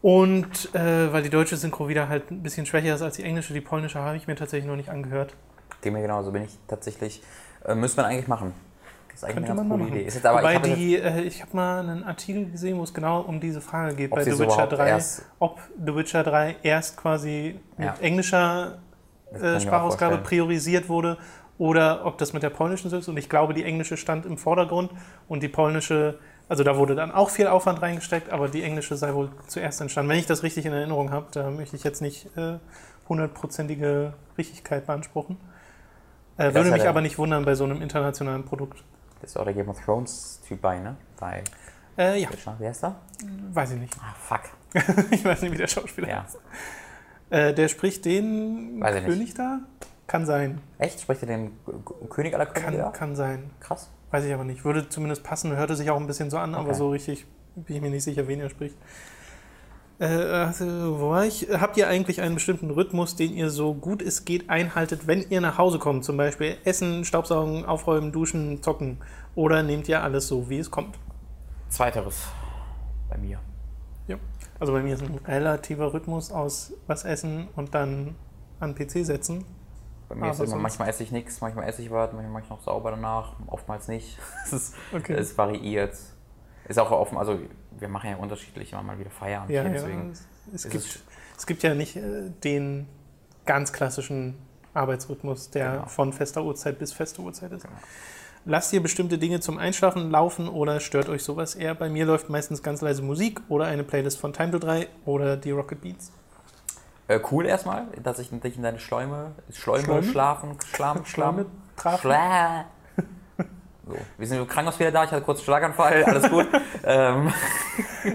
Speaker 1: Und äh, weil die deutsche Synchro wieder halt ein bisschen schwächer ist als die englische, die polnische habe ich mir tatsächlich noch nicht angehört.
Speaker 2: Dem mir genauso bin ich tatsächlich. Äh, müsste man eigentlich machen. Das ist eigentlich
Speaker 1: Könnte
Speaker 2: eine ganz coole
Speaker 1: machen.
Speaker 2: Idee. Ist jetzt aber,
Speaker 1: Wobei
Speaker 2: ich habe
Speaker 1: die, äh, ich habe mal einen Artikel gesehen, wo es genau um diese Frage geht
Speaker 2: ob
Speaker 1: bei The Witcher
Speaker 2: überhaupt
Speaker 1: 3,
Speaker 2: erst.
Speaker 1: ob The Witcher 3 erst quasi mit
Speaker 2: Ja.
Speaker 1: englischer äh, Sprachausgabe priorisiert wurde oder ob das mit der polnischen so ist. Und ich glaube, die englische stand im Vordergrund und die polnische, also da wurde dann auch viel Aufwand reingesteckt, aber die englische sei wohl zuerst entstanden. Wenn ich das richtig in Erinnerung habe, da möchte ich jetzt nicht äh, hundertprozentige Richtigkeit beanspruchen. Äh, würde mich
Speaker 2: er-
Speaker 1: aber nicht wundern bei so einem internationalen Produkt.
Speaker 2: Das ist auch der Game of Thrones Typ bei, ne? Bei.
Speaker 1: Äh, ja,
Speaker 2: Wie heißt der?
Speaker 1: weiß ich nicht.
Speaker 2: Ah, fuck. (laughs)
Speaker 1: ich weiß nicht, wie der Schauspieler
Speaker 2: Ja.
Speaker 1: ist. Äh, der spricht den
Speaker 2: Weiß.
Speaker 1: König da? Kann sein.
Speaker 2: Echt? Spricht er den König aller Könige?
Speaker 1: Kann,
Speaker 2: da?
Speaker 1: kann sein.
Speaker 2: Krass.
Speaker 1: Weiß ich aber nicht. Würde zumindest passen. Hörte sich auch ein bisschen so an, aber
Speaker 2: Okay.
Speaker 1: so richtig bin ich mir nicht sicher, wen er spricht. Äh, also, wo war ich? Habt ihr eigentlich einen bestimmten Rhythmus, den ihr so gut es geht einhaltet, wenn ihr nach Hause kommt? Zum Beispiel Essen, Staubsaugen, Aufräumen, Duschen, Zocken. Oder nehmt ihr alles so, wie es kommt?
Speaker 2: Zweiteres. Bei mir.
Speaker 1: Also bei mir ist ein relativer Rhythmus aus was essen und dann an PC setzen.
Speaker 2: Bei mir
Speaker 1: Aber
Speaker 2: ist immer, manchmal esse ich nichts, manchmal esse ich was, manchmal mache ich noch sauber danach, oftmals nicht. (laughs) es, ist,
Speaker 1: Okay.
Speaker 2: es variiert. Ist auch offen, also wir machen ja unterschiedlich immer mal wieder Feierabend
Speaker 1: Ja,
Speaker 2: hier,
Speaker 1: ja.
Speaker 2: deswegen.
Speaker 1: Es, es, gibt,
Speaker 2: es-
Speaker 1: es gibt ja nicht äh, den ganz klassischen Arbeitsrhythmus, der
Speaker 2: Genau.
Speaker 1: von fester Uhrzeit bis feste Uhrzeit ist.
Speaker 2: Genau.
Speaker 1: Lasst ihr bestimmte Dinge zum Einschlafen laufen oder stört euch sowas eher? Bei mir läuft meistens ganz leise Musik oder eine Playlist von Time to 3 oder die Rocket Beats.
Speaker 2: Äh, cool erstmal, dass ich dich in deine Schläume, Schläume,
Speaker 1: Schläume?
Speaker 2: schlafen, schlafen,
Speaker 1: Schläume
Speaker 2: schlafen. So, wir sind im Krankenhaus wieder da, ich hatte kurz einen Schlaganfall, alles gut. (laughs) ähm,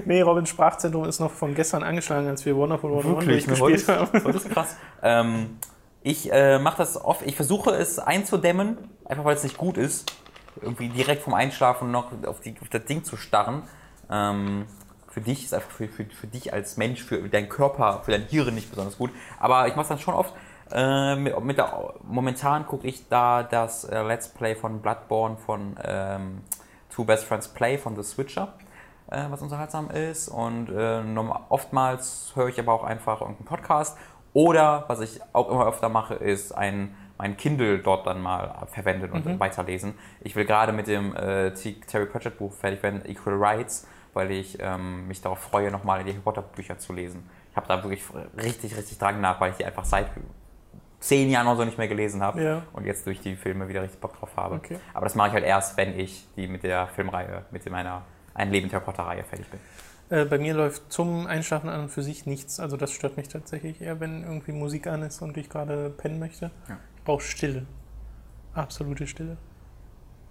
Speaker 1: Nee, Robins Sprachzentrum ist noch von gestern angeschlagen, als wir Wonderful 101
Speaker 2: mir
Speaker 1: durchgespielt
Speaker 2: heute,
Speaker 1: haben.
Speaker 2: heute ist krass. Ähm, ich äh, mache das oft, ich versuche es einzudämmen, einfach weil es nicht gut ist, irgendwie direkt vom Einschlafen noch auf, die, auf das Ding zu starren. Ähm, für dich ist einfach für, für, für dich als Mensch, für deinen Körper, für dein Hirn nicht besonders gut. Aber ich mache es dann schon oft. Äh, mit, mit der, momentan gucke ich da das äh, Let's Play von Bloodborne von ähm, Two Best Friends Play von The Switcher, äh, was unterhaltsam ist. Und äh, oftmals höre ich aber auch einfach irgendeinen Podcast. Oder was ich auch immer öfter mache, ist ein mein Kindle dort dann mal verwenden und weiterlesen. Ich will gerade mit dem äh, Terry Pratchett Buch fertig werden, Equal Rights, weil ich ähm, mich darauf freue, nochmal die Harry Potter Bücher zu lesen. Ich habe da wirklich richtig, richtig dran nach, weil ich die einfach seit zehn Jahren oder so nicht mehr gelesen habe
Speaker 1: Ja.
Speaker 2: und jetzt durch die Filme wieder richtig Bock drauf habe.
Speaker 1: Okay.
Speaker 2: Aber das mache ich halt erst, wenn ich die mit der Filmreihe, mit meiner Ein Leben Harry Potter Reihe fertig bin.
Speaker 1: Äh, bei mir läuft zum Einschlafen an und für sich nichts. Also das stört mich tatsächlich eher, wenn irgendwie Musik an ist und ich gerade pennen möchte.
Speaker 2: Ja.
Speaker 1: Ich brauche Stille. Absolute Stille.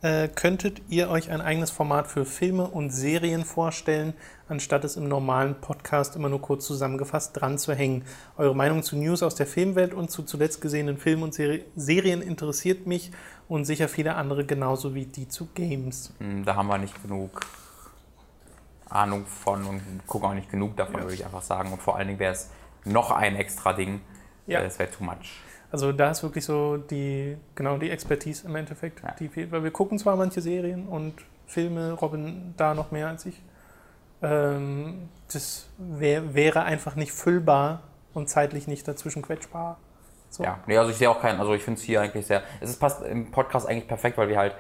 Speaker 1: Äh, könntet ihr euch ein eigenes Format für Filme und Serien vorstellen, anstatt es im normalen Podcast immer nur kurz zusammengefasst dran zu hängen? Eure Meinung zu News aus der Filmwelt und zu zuletzt gesehenen Filmen und Seri Serien interessiert mich und sicher viele andere genauso wie die zu Games.
Speaker 2: Hm, Da haben wir nicht genug Ahnung von und gucken auch nicht genug davon,
Speaker 1: Ja.
Speaker 2: würde ich einfach sagen. Und vor allen Dingen wäre es noch ein extra Ding.
Speaker 1: Ja.
Speaker 2: Ja. Das wäre too much.
Speaker 1: Also da ist wirklich so die, genau die Expertise im Endeffekt,
Speaker 2: Ja.
Speaker 1: die fehlt. Weil wir gucken zwar manche Serien und Filme, Robin da noch mehr als ich. Ähm, das wär, wäre einfach nicht füllbar und zeitlich nicht dazwischen quetschbar. So.
Speaker 2: Ja, nee, also ich sehe auch keinen, also ich finde es hier eigentlich sehr, es ist, passt im Podcast eigentlich perfekt, weil wir halt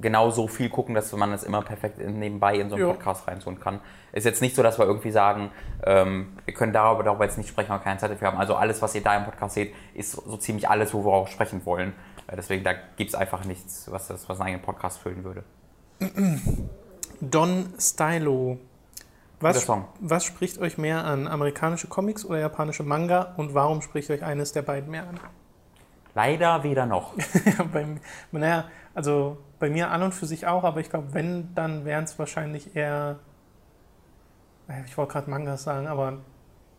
Speaker 2: genau so viel gucken, dass man es immer perfekt nebenbei in so einen
Speaker 1: Ja.
Speaker 2: Podcast reintun kann. Ist jetzt nicht so, dass wir irgendwie sagen, ähm, wir können darüber, darüber jetzt nicht sprechen, weil wir keine Zeit dafür haben. Also alles, was ihr da im Podcast seht, ist so, ziemlich alles, wo wir auch sprechen wollen. Äh, deswegen, da gibt es einfach nichts, was, das, was einen eigenen Podcast füllen würde.
Speaker 1: Don Stylo. Was, was spricht euch mehr an? Amerikanische Comics oder japanische Manga? Und warum spricht euch eines der beiden mehr an?
Speaker 2: Leider weder noch. (laughs)
Speaker 1: Ja, bei, naja, also bei mir an und für sich auch, aber ich glaube, wenn, dann wären es wahrscheinlich eher, äh, ich wollte gerade Mangas sagen, aber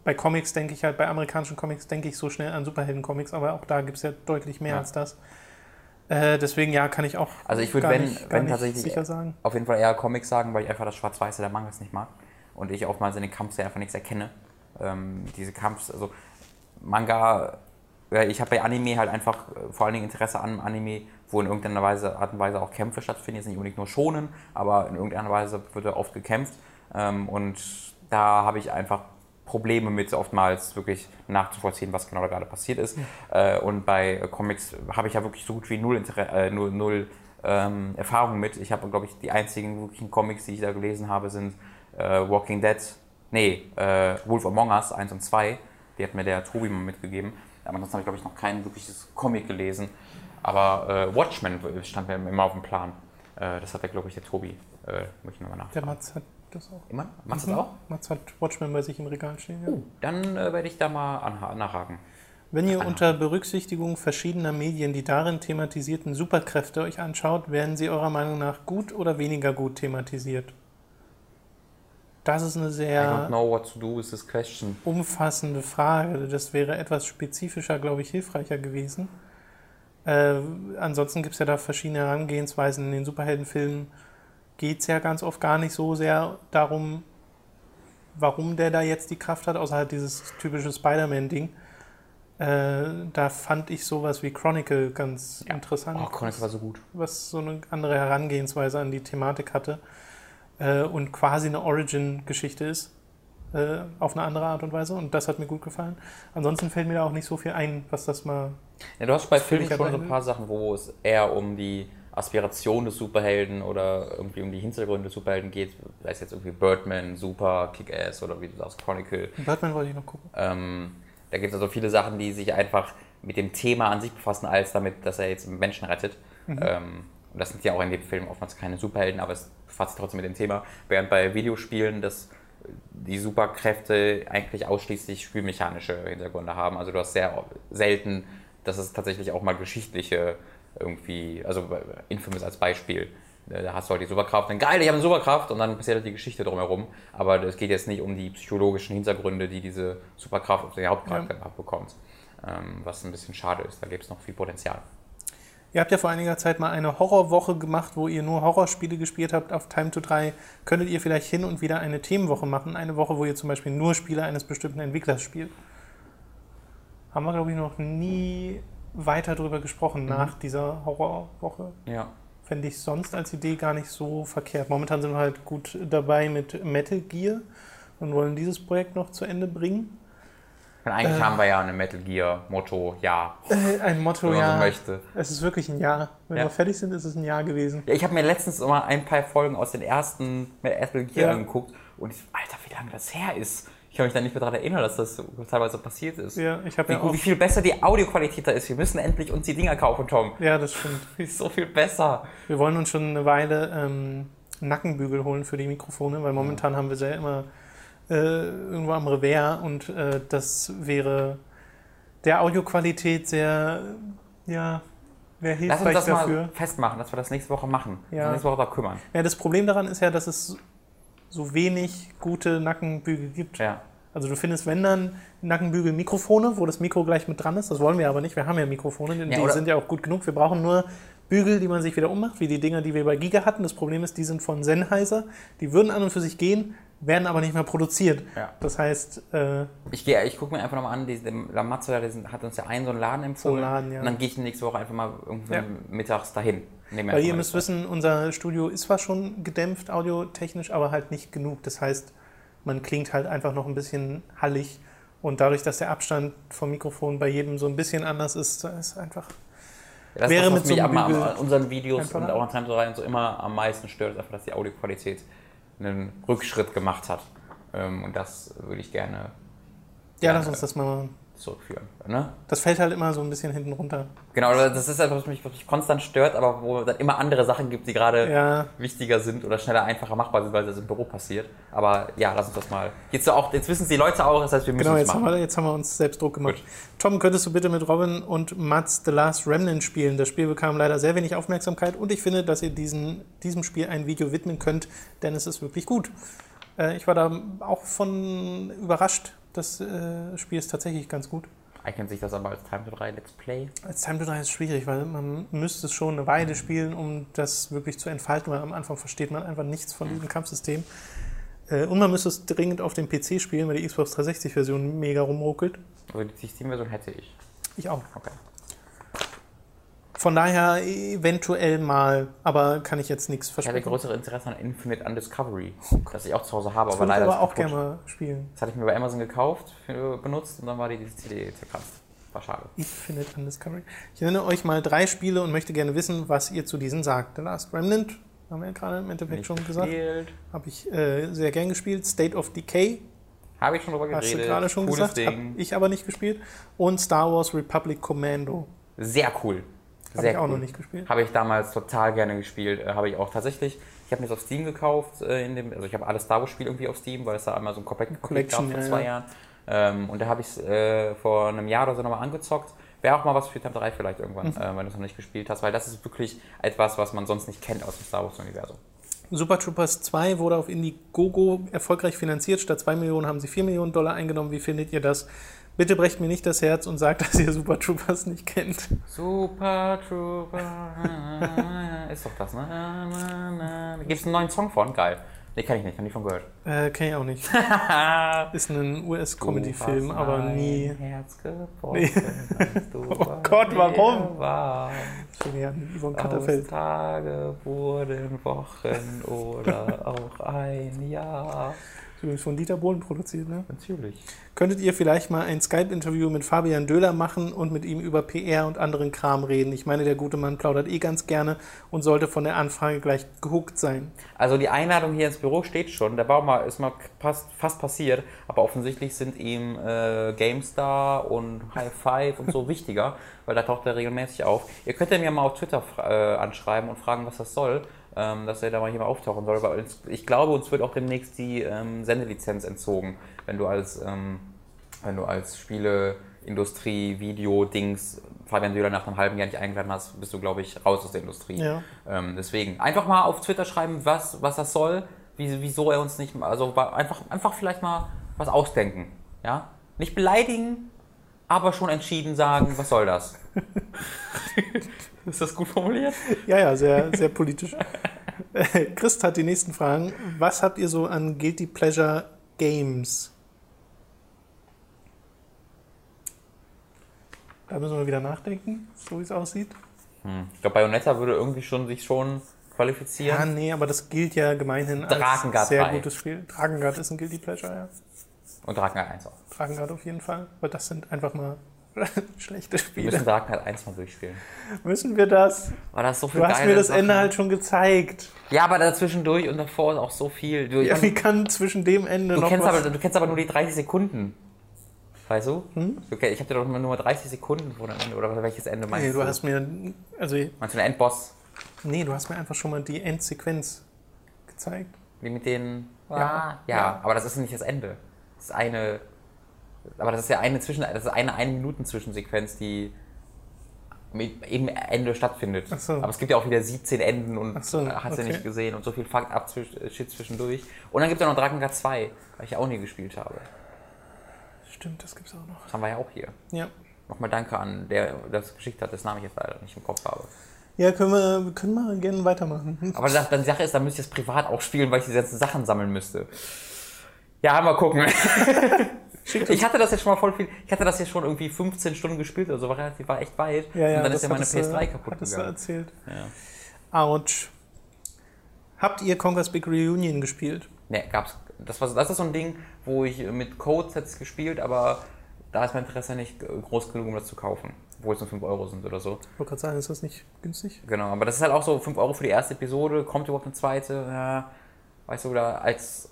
Speaker 1: bei Comics denke ich halt, bei amerikanischen Comics denke ich so schnell an Superhelden-Comics, aber auch da gibt es ja deutlich mehr
Speaker 2: Ja.
Speaker 1: als das. Äh, deswegen, ja, kann ich auch
Speaker 2: Also ich würd,
Speaker 1: gar
Speaker 2: wenn-
Speaker 1: nicht,
Speaker 2: wenn tatsächlich-
Speaker 1: sicher sagen.
Speaker 2: Auf jeden Fall eher Comics sagen, weil ich einfach das Schwarz-Weiße der Mangas nicht mag. Und ich oftmals in den Kampfserien einfach nichts erkenne. Ähm, diese Kampfs, also Manga, ich habe bei Anime halt einfach äh, vor allen Dingen Interesse an Anime, wo in irgendeiner Weise, Art und Weise auch Kämpfe stattfinden. Jetzt nicht unbedingt nur schonen, aber in irgendeiner Weise wird da oft gekämpft. Ähm, und da habe ich einfach Probleme mit, oftmals wirklich nachzuvollziehen, was genau da gerade passiert ist. Äh, und bei äh, Comics habe ich ja wirklich so gut wie null, Inter äh, null, null ähm, Erfahrung mit. Ich habe, glaube ich, die einzigen wirklichen Comics, die ich da gelesen habe, sind äh, Walking Dead, nee, äh, Wolf Among Us 1 und 2. Die hat mir der Tobi mal mitgegeben. Aber ansonsten habe ich, glaube ich, noch kein wirkliches Comic gelesen. Aber äh, Watchmen stand mir immer auf dem Plan. Äh, das hat der, glaube ich, der Tobi. Äh, muss ich nochmal
Speaker 1: Der
Speaker 2: nachfragen.
Speaker 1: Mats hat das auch.
Speaker 2: Immer? Du
Speaker 1: Mhm.
Speaker 2: das auch?
Speaker 1: Mats hat Watchmen bei sich im Regal stehen. Ja.
Speaker 2: Uh, dann äh, werde ich da mal nachhaken.
Speaker 1: Wenn ihr unter Berücksichtigung verschiedener Medien die darin thematisierten Superkräfte euch anschaut, werden sie eurer Meinung nach gut oder weniger gut thematisiert? Das ist eine
Speaker 2: I don't
Speaker 1: sehr
Speaker 2: know what to do with this question.
Speaker 1: umfassende Frage. Das wäre etwas spezifischer, glaube ich, hilfreicher gewesen. Äh, ansonsten gibt es ja da verschiedene Herangehensweisen. In den Superheldenfilmen geht es ja ganz oft gar nicht so sehr darum, warum der da jetzt die Kraft hat, außer halt dieses typische Spider-Man-Ding. Äh, da fand ich sowas wie Chronicle ganz
Speaker 2: Ja.
Speaker 1: interessant,
Speaker 2: Oh, Chronicle war so gut.
Speaker 1: was so eine andere Herangehensweise an die Thematik hatte äh, und quasi eine Origin-Geschichte ist. äh, auf eine andere Art und Weise und das hat mir gut gefallen. Ansonsten fällt mir da auch nicht so viel ein, was das mal.
Speaker 2: Ja, du hast bei Filmen schon so ein paar Sachen, wo es eher um die Aspiration des Superhelden oder irgendwie um die Hintergründe des Superhelden geht. Sei es jetzt irgendwie Birdman, Super, Kick-Ass oder wie du sagst, Chronicle.
Speaker 1: Batman wollte ich noch gucken.
Speaker 2: Ähm, da gibt es also viele Sachen, die sich einfach mit dem Thema an sich befassen, als damit, dass er jetzt Menschen rettet. Ähm, und das sind ja auch in dem Film oftmals keine Superhelden, aber es befasst sich trotzdem mit dem Thema. Während bei Videospielen das die Superkräfte eigentlich ausschließlich spielmechanische Hintergründe haben. Also du hast sehr selten, dass es tatsächlich auch mal geschichtliche irgendwie, also Infamous als Beispiel, da hast du halt die Superkraft, dann geil, ich habe eine Superkraft und dann passiert halt die Geschichte drumherum. Aber es geht jetzt nicht um die psychologischen Hintergründe, die diese Superkraft auf den Hauptcharakter bekommt. Ähm, was ein bisschen schade ist, da gibt es noch viel Potenzial.
Speaker 1: Ihr habt ja vor einiger Zeit mal eine Horrorwoche gemacht, wo ihr nur Horrorspiele gespielt habt auf Time to 3. Könntet ihr vielleicht hin und wieder eine Themenwoche machen? Eine Woche, wo ihr zum Beispiel nur Spiele eines bestimmten Entwicklers spielt? Haben wir, glaube ich, noch nie weiter drüber gesprochen nach dieser Horrorwoche.
Speaker 2: Ja.
Speaker 1: Fände ich sonst als Idee gar nicht so verkehrt. Momentan sind wir halt gut dabei mit Metal Gear und wollen dieses Projekt noch zu Ende bringen.
Speaker 2: Und eigentlich
Speaker 1: Äh.
Speaker 2: haben wir ja eine Metal Gear Motto, ja,
Speaker 1: Äh, ein Motto,
Speaker 2: wenn man
Speaker 1: ja.
Speaker 2: so möchte.
Speaker 1: Es ist wirklich ein Jahr. Wenn
Speaker 2: Ja.
Speaker 1: wir fertig sind, ist es ein Jahr gewesen.
Speaker 2: Ja, ich habe mir letztens mal ein paar Folgen aus den ersten Metal Gear
Speaker 1: Ja.
Speaker 2: angeguckt und ich, Alter, wie lange das her ist. Ich kann mich da nicht mehr daran erinnern, dass das so teilweise passiert ist.
Speaker 1: Ja, ich habe
Speaker 2: Wie,
Speaker 1: ja auch.
Speaker 2: wie viel besser die Audioqualität da ist. Wir müssen endlich uns die Dinger kaufen, Tom.
Speaker 1: Ja, das stimmt. (laughs)
Speaker 2: Ist so viel besser.
Speaker 1: Wir wollen uns schon eine Weile ähm, Nackenbügel holen für die Mikrofone, weil momentan haben wir sie ja immer äh, irgendwo am Revers und äh, das wäre der Audioqualität sehr, ja, wäre
Speaker 2: Lass uns das
Speaker 1: dafür.
Speaker 2: mal festmachen, dass wir das nächste Woche machen.
Speaker 1: Ja.
Speaker 2: Ja. Nächste Woche da kümmern.
Speaker 1: Ja, das Problem daran ist ja, dass es so wenig gute Nackenbügel gibt.
Speaker 2: Ja.
Speaker 1: Also du findest, wenn dann Nackenbügel Mikrofone, wo das Mikro gleich mit dran ist. Das wollen wir aber nicht. Wir haben ja Mikrofone, die
Speaker 2: oder-
Speaker 1: sind ja auch gut genug. Wir brauchen nur Bügel, die man sich wieder ummacht, wie die Dinger, die wir bei Giga hatten. Das Problem ist, die sind von Sennheiser. Die würden an und für sich gehen, werden aber nicht mehr produziert.
Speaker 2: Ja.
Speaker 1: Das heißt, äh,
Speaker 2: Ich, gehe- ich gucke mir einfach nochmal an, die, der sind- hat uns ja einen so einen Laden empfohlen.
Speaker 1: So einen Laden, ja.
Speaker 2: Und dann gehe ich nächste Woche einfach mal
Speaker 1: Ja.
Speaker 2: mittags dahin. Nehme
Speaker 1: weil ihr müsst wissen, unser Studio ist zwar schon gedämpft audiotechnisch, aber halt nicht genug. Das heißt, man klingt halt einfach noch ein bisschen hallig. Und dadurch, dass der Abstand vom Mikrofon bei jedem so ein bisschen anders ist, ist einfach
Speaker 2: Ja, das
Speaker 1: Wäre
Speaker 2: ist das,
Speaker 1: mit
Speaker 2: was
Speaker 1: so
Speaker 2: mich am,
Speaker 1: Bügel
Speaker 2: an unseren Videos und auch an Time to 3 und so immer am meisten stört, ist einfach, dass die Audioqualität einen Rückschritt gemacht hat. Ähm, Und das würde ich gerne
Speaker 1: Ja, lass uns das mal.
Speaker 2: Zurückführen. Ne?
Speaker 1: Das fällt halt immer so ein bisschen hinten runter.
Speaker 2: Genau, das ist etwas, was mich wirklich konstant stört, aber wo es dann immer andere Sachen gibt, die gerade
Speaker 1: Ja,
Speaker 2: wichtiger sind oder schneller, einfacher machbar sind, weil das im Büro passiert. Aber ja, lass uns das mal. Jetzt, auch, jetzt wissen es die Leute auch, das heißt, wir müssen
Speaker 1: genau, jetzt haben,
Speaker 2: machen.
Speaker 1: wir, jetzt haben wir uns selbst Druck gemacht.
Speaker 2: Gut.
Speaker 1: Tom, könntest du bitte mit Robin und Mats The Last Remnant spielen? Das Spiel bekam leider sehr wenig Aufmerksamkeit und ich finde, dass ihr diesen, diesem Spiel ein Video widmen könnt, denn es ist wirklich gut. Äh, ich war da auch von überrascht. Das äh, Spiel ist tatsächlich ganz gut.
Speaker 2: Eignet sich das aber als Time to 3 Let's Play?
Speaker 1: Als Time to 3 ist schwierig, weil man müsste es schon eine Weile spielen, um das wirklich zu entfalten, weil am Anfang versteht man einfach nichts von diesem Kampfsystem. Äh, Und man müsste es dringend auf dem PC spielen, weil die Xbox 360-Version mega rumruckelt.
Speaker 2: Also die Steam-Version hätte ich.
Speaker 1: Ich auch.
Speaker 2: Okay.
Speaker 1: Von daher eventuell mal, aber kann ich jetzt nichts
Speaker 2: Ich hatte
Speaker 1: versprechen.
Speaker 2: größere Interesse an Infinite Undiscovery, das ich auch zu Hause habe,
Speaker 1: Das
Speaker 2: aber
Speaker 1: würde ich
Speaker 2: leider
Speaker 1: aber auch gerne mal spielen.
Speaker 2: Das hatte ich mir bei Amazon gekauft, für, benutzt und dann war die, CD zerkratzt. War schade.
Speaker 1: Infinite Undiscovery. Ich nenne euch mal drei Spiele und möchte gerne wissen, was ihr zu diesen sagt. The Last Remnant, haben wir ja gerade im Endeffekt
Speaker 2: Nicht
Speaker 1: schon gesagt. Habe ich äh, sehr gern gespielt. State of Decay,
Speaker 2: Habe ich schon drüber
Speaker 1: hast
Speaker 2: geredet.
Speaker 1: du gerade schon
Speaker 2: Cooles
Speaker 1: gesagt. Habe
Speaker 2: Ding.
Speaker 1: ich aber nicht gespielt. Und Star Wars Republic Commando.
Speaker 2: Sehr cool.
Speaker 1: Habe ich auch
Speaker 2: cool.
Speaker 1: noch nicht gespielt.
Speaker 2: Habe ich damals total gerne gespielt. Äh, habe ich auch tatsächlich. Ich habe mir das auf Steam gekauft. Äh, in dem, also ich habe alle Star Wars Spiele irgendwie auf Steam, weil es da einmal so ein Compact
Speaker 1: Collection,
Speaker 2: gab vor zwei
Speaker 1: ja.
Speaker 2: Jahren. Ähm, und da habe ich es äh, vor einem Jahr oder so nochmal angezockt. Wäre auch mal was für Time 3 vielleicht irgendwann,
Speaker 1: Mhm.
Speaker 2: äh, wenn du es noch nicht gespielt hast, weil das ist wirklich etwas, was man sonst nicht kennt aus dem Star Wars-Universum.
Speaker 1: Super Troopers 2 wurde auf Indiegogo erfolgreich finanziert. Statt 2 Millionen haben sie 4 Millionen Dollar eingenommen. Wie findet ihr das? Bitte brecht mir nicht das Herz und sagt, (laughs) dass ihr Super Troopers nicht kennt.
Speaker 2: Super Trooper. (laughs) ist doch das, ne? Gibt es einen neuen Song von? Geil. Nee, kann ich nicht, habe nie von gehört.
Speaker 1: Äh, kenn ich auch nicht. (laughs) Ist ein US-Comedy-Film, aber nie.
Speaker 2: Herz du
Speaker 1: Oh Gott, warum? Das wäre ja Yvonne
Speaker 2: Aus
Speaker 1: Katterfeld.
Speaker 2: Tage wurden Wochen oder auch ein Jahr.
Speaker 1: Übrigens von Dieter Bohlen produziert, ne?
Speaker 2: Natürlich.
Speaker 1: Könntet ihr vielleicht mal ein Skype-Interview mit Fabian Döhler machen und mit ihm über PR und anderen Kram reden? Ich meine, der gute Mann plaudert eh ganz gerne und sollte von der Anfrage gleich gehuckt sein.
Speaker 2: Also die Einladung hier ins Büro steht schon. Der Baum ist mal fast, fast passiert, aber offensichtlich sind ihm äh, GameStar und High Five und so (laughs) wichtiger, weil da taucht er regelmäßig auf. Ihr könnt ihn mir mal auf Twitter äh, anschreiben und fragen, was das soll, ähm, dass er da mal hier mal auftauchen soll. Uns, ich glaube, uns wird auch demnächst die ähm, Sendelizenz entzogen, wenn du als, ähm, wenn du als Spieleindustrie, Video, Dings Fabian Döhler nach einem halben Jahr nicht eingeladen hast, bist du, glaube ich, raus aus der Industrie.
Speaker 1: Ja.
Speaker 2: Ähm, deswegen einfach mal auf Twitter schreiben, was, was das soll, wie, wieso er uns nicht, also einfach, einfach vielleicht mal was ausdenken. Ja? Nicht beleidigen, aber schon entschieden sagen, was soll das? (laughs) Ist das gut formuliert?
Speaker 1: Ja, ja, sehr, sehr politisch. (laughs) Christ hat die nächsten Fragen. Was habt ihr so an Guilty Pleasure Games? Da müssen wir wieder nachdenken, so wie es aussieht.
Speaker 2: Hm. Ich glaube, Bayonetta würde irgendwie schon sich schon
Speaker 1: Ja,
Speaker 2: qualifizieren.
Speaker 1: nee, aber das gilt ja gemeinhin als
Speaker 2: Drakengard
Speaker 1: sehr
Speaker 2: 3.
Speaker 1: gutes Spiel. Drakengard ist ein Guilty Pleasure, ja.
Speaker 2: Und Drakengard 1 auch.
Speaker 1: Drakengard auf jeden Fall. Aber das sind einfach mal (laughs) schlechte
Speaker 2: Wir
Speaker 1: Spiele.
Speaker 2: müssen Drakengard 1 mal durchspielen.
Speaker 1: Müssen wir das?
Speaker 2: War das so viel
Speaker 1: Du hast mir das
Speaker 2: Sachen.
Speaker 1: Ende halt schon gezeigt.
Speaker 2: Ja, aber dazwischendurch und davor auch so viel. Du,
Speaker 1: Ja, wie kann zwischen dem Ende
Speaker 2: Du
Speaker 1: noch
Speaker 2: kennst,
Speaker 1: was...
Speaker 2: aber, du kennst aber nur die 30 Sekunden. Weißt du?
Speaker 1: Hm?
Speaker 2: kenn- ich habe dir doch nur nur 30 Sekunden vor dem Ende. Oder welches Ende meinst
Speaker 1: nee,
Speaker 2: du?
Speaker 1: du hast mir... Also,
Speaker 2: Meinst du den Endboss?
Speaker 1: nee, du hast mir einfach schon mal die Endsequenz gezeigt.
Speaker 2: Wie mit den.
Speaker 1: Ja,
Speaker 2: ja, ja,
Speaker 1: ja.
Speaker 2: aber das ist nicht das Ende. Das ist eine. Aber das ist ja eine Zwischen. Das ist eine 1 Minuten Zwischensequenz, die mit im Ende stattfindet.
Speaker 1: Ach so.
Speaker 2: Aber es gibt ja auch wieder 17 Enden und
Speaker 1: so,
Speaker 2: hast
Speaker 1: okay.
Speaker 2: nicht gesehen und so viel Fucked up äh, Shit zwischendurch. Und dann gibt es ja noch Drakengard 2, weil ich ja auch nie gespielt habe.
Speaker 1: Stimmt, das gibt's auch noch.
Speaker 2: Das haben wir ja auch hier.
Speaker 1: Ja.
Speaker 2: Nochmal danke an der, der das geschickt hat, das Namen ich jetzt leider nicht im Kopf habe.
Speaker 1: Ja, können wir, wir können mal gerne weitermachen. (laughs)
Speaker 2: Aber das, dann die Sache ist, dann müsste ich es privat auch spielen, weil ich diese ganzen Sachen sammeln müsste. Ja, mal gucken. (laughs) Ich hatte das jetzt schon mal voll viel. Ich hatte das jetzt schon irgendwie 15 Stunden gespielt oder so, war relativ, war echt weit.
Speaker 1: Ja, ja,
Speaker 2: und dann
Speaker 1: das
Speaker 2: ist ja meine
Speaker 1: hattest du-
Speaker 2: PS3 kaputt
Speaker 1: hattest
Speaker 2: gegangen.
Speaker 1: erzählt.
Speaker 2: Ja.
Speaker 1: Autsch. Habt ihr Conquer's Big Reunion gespielt?
Speaker 2: Nee, gab's. Das, war, das ist so ein Ding, wo ich mit Codes jetzt gespielt, aber da ist mein Interesse nicht groß genug, um das zu kaufen. Obwohl es nur 5 Euro sind oder so.
Speaker 1: Ich wollte gerade sagen, ist das nicht günstig?
Speaker 2: Genau, aber das ist halt auch so 5 Euro für die erste Episode, kommt überhaupt eine zweite, ja, weißt du, oder als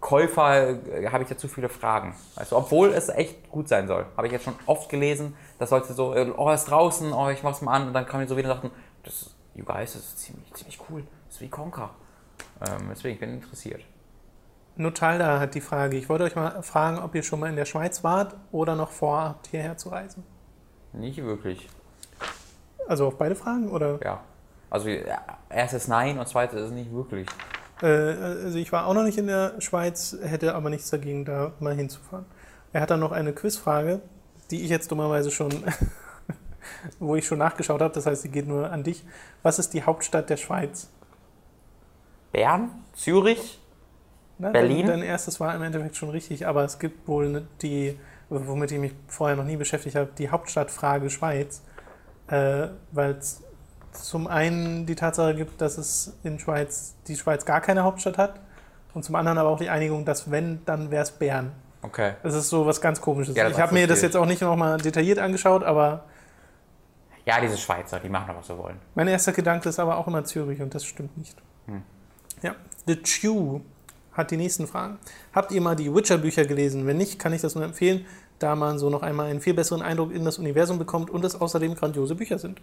Speaker 2: Käufer äh, habe ich ja zu viele Fragen. Du, obwohl es echt gut sein soll. Habe ich jetzt schon oft gelesen, das sollte so, äh, oh, ist draußen, oh, ich mach's mal an und dann kamen die so wieder und sagten, das ist, you guys, das ist ziemlich, ziemlich cool. Das ist wie Conker. Ähm, deswegen, ich bin interessiert.
Speaker 1: Notalda hat die Frage, ich wollte euch mal fragen, ob ihr schon mal in der Schweiz wart oder noch vorhabt, hierher zu reisen.
Speaker 2: Nicht wirklich,
Speaker 1: Also auf beide Fragen oder?
Speaker 2: ja. Also erstes Nein und zweites ist nicht wirklich.
Speaker 1: Äh, also ich war auch noch nicht in der Schweiz, hätte aber nichts dagegen, da mal hinzufahren. Er hat dann noch eine Quizfrage, die ich jetzt dummerweise schon, (laughs) wo ich schon nachgeschaut habe, das heißt, sie geht nur an dich. Was ist die Hauptstadt der Schweiz?
Speaker 2: Bern? Zürich?
Speaker 1: Na,
Speaker 2: Berlin?
Speaker 1: Dein, dein erstes war im Endeffekt schon richtig, aber es gibt wohl ne- die, womit ich mich vorher noch nie beschäftigt habe, die Hauptstadtfrage Schweiz, äh, weil es zum einen die Tatsache gibt, dass es in Schweiz die Schweiz gar keine Hauptstadt hat und zum anderen aber auch die Einigung, dass wenn, dann wäre es Bern.
Speaker 2: Okay.
Speaker 1: Das ist so was ganz Komisches.
Speaker 2: Ja,
Speaker 1: ich habe mir das jetzt auch nicht nochmal detailliert angeschaut, aber
Speaker 2: Ja, diese Schweizer, die machen doch, was sie wollen.
Speaker 1: mein erster Gedanke ist aber auch immer Zürich und das stimmt nicht.
Speaker 2: Hm.
Speaker 1: Ja, The Chew hat die nächsten Fragen. Habt ihr mal die Witcher-Bücher gelesen? Wenn nicht, kann ich das nur empfehlen, da man so noch einmal einen viel besseren Eindruck in das Universum bekommt und es außerdem grandiose Bücher sind.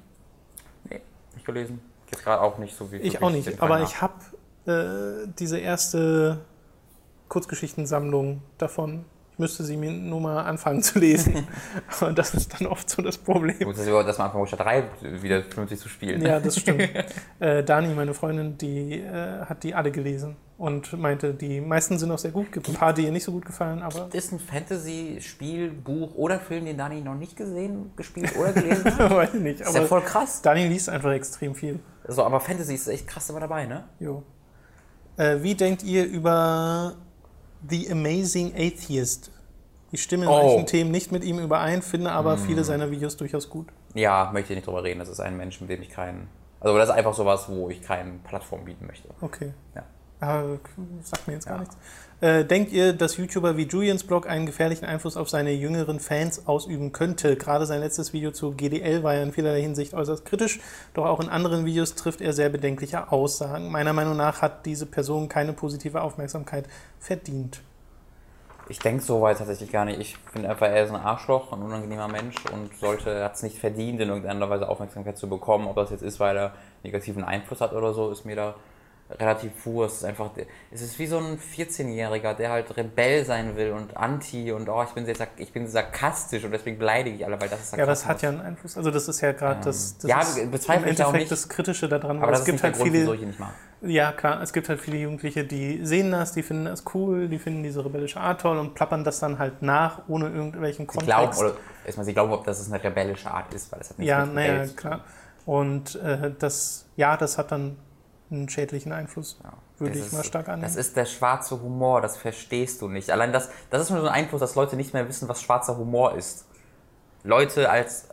Speaker 2: Nicht gelesen. Jetzt gerade auch nicht so wie
Speaker 1: Ich auch nicht, aber
Speaker 2: nach.
Speaker 1: ich habe äh, diese erste Kurzgeschichtensammlung davon. Ich müsste sie mir nur mal anfangen zu lesen. (laughs) und das ist dann oft so das Problem.
Speaker 2: Gut, dass, wir, dass man anfangen muss, Stadt 3 wieder vernünftig zu spielen.
Speaker 1: Ja, das (laughs) stimmt. äh, Dani, meine Freundin, die äh, hat die alle gelesen und meinte, die meisten sind auch sehr gut. Gibt ein paar, die ihr nicht so gut gefallen, aber
Speaker 2: Gibt es ein Fantasy-Spiel, Buch oder Film, den Dani noch nicht gesehen, gespielt oder gelesen hat? (laughs)
Speaker 1: weiß ich nicht.
Speaker 2: Ist ja
Speaker 1: Aber
Speaker 2: voll krass.
Speaker 1: Dani liest einfach extrem viel.
Speaker 2: So, aber Fantasy ist echt krass immer dabei, ne?
Speaker 1: Jo. Äh, wie denkt ihr über The Amazing Atheist? Ich stimme in
Speaker 2: Oh.
Speaker 1: manchen Themen nicht mit ihm überein, finde aber viele seiner Videos durchaus gut.
Speaker 2: Ja, möchte ich nicht drüber reden. Das ist ein Mensch, mit dem ich keinen. Also das ist einfach sowas, wo ich keine Plattform bieten möchte.
Speaker 1: Okay.
Speaker 2: Ja.
Speaker 1: Ah, sagt mir jetzt gar
Speaker 2: Ja.
Speaker 1: nichts. Äh, denkt ihr, dass YouTuber wie Julians Blog einen gefährlichen Einfluss auf seine jüngeren Fans ausüben könnte? Gerade sein letztes Video zu GDL war ja in vielerlei Hinsicht äußerst kritisch, doch auch in anderen Videos trifft er sehr bedenkliche Aussagen. Meiner Meinung nach hat diese Person keine positive Aufmerksamkeit verdient.
Speaker 2: Ich denke so weit tatsächlich gar nicht. Ich finde einfach, er ist ein Arschloch, ein unangenehmer Mensch und sollte, hat es nicht verdient, in irgendeiner Weise Aufmerksamkeit zu bekommen. Ob das jetzt ist, weil er negativen Einfluss hat oder so, ist mir da relativ wurst. Es ist einfach, es ist wie so ein 14-Jähriger, der halt Rebell sein will und Anti und oh, ich bin, sehr, ich bin sarkastisch und deswegen beleidige ich alle, weil das ist
Speaker 1: Ja, das hat ja einen Einfluss. Also das ist ja gerade das, das
Speaker 2: ja,
Speaker 1: im Endeffekt
Speaker 2: nicht.
Speaker 1: das Kritische daran,
Speaker 2: Aber das
Speaker 1: es gibt halt
Speaker 2: Grund,
Speaker 1: viele. Ja, klar, es gibt halt viele Jugendliche, die sehen das, die finden das cool, die finden diese rebellische Art toll und plappern das dann halt nach, ohne irgendwelchen
Speaker 2: Sie
Speaker 1: Kontext.
Speaker 2: glauben, oder erstmal, sie glauben, ob das eine rebellische Art ist, weil es hat nichts
Speaker 1: ja, naja, klar. Und äh, das, ja, das hat dann einen schädlichen Einfluss,
Speaker 2: Ja.
Speaker 1: würde ich mal stark annehmen.
Speaker 2: Das ist der schwarze Humor, das verstehst du nicht. Allein das, das ist nur so ein Einfluss, dass Leute nicht mehr wissen, was schwarzer Humor ist. Leute als.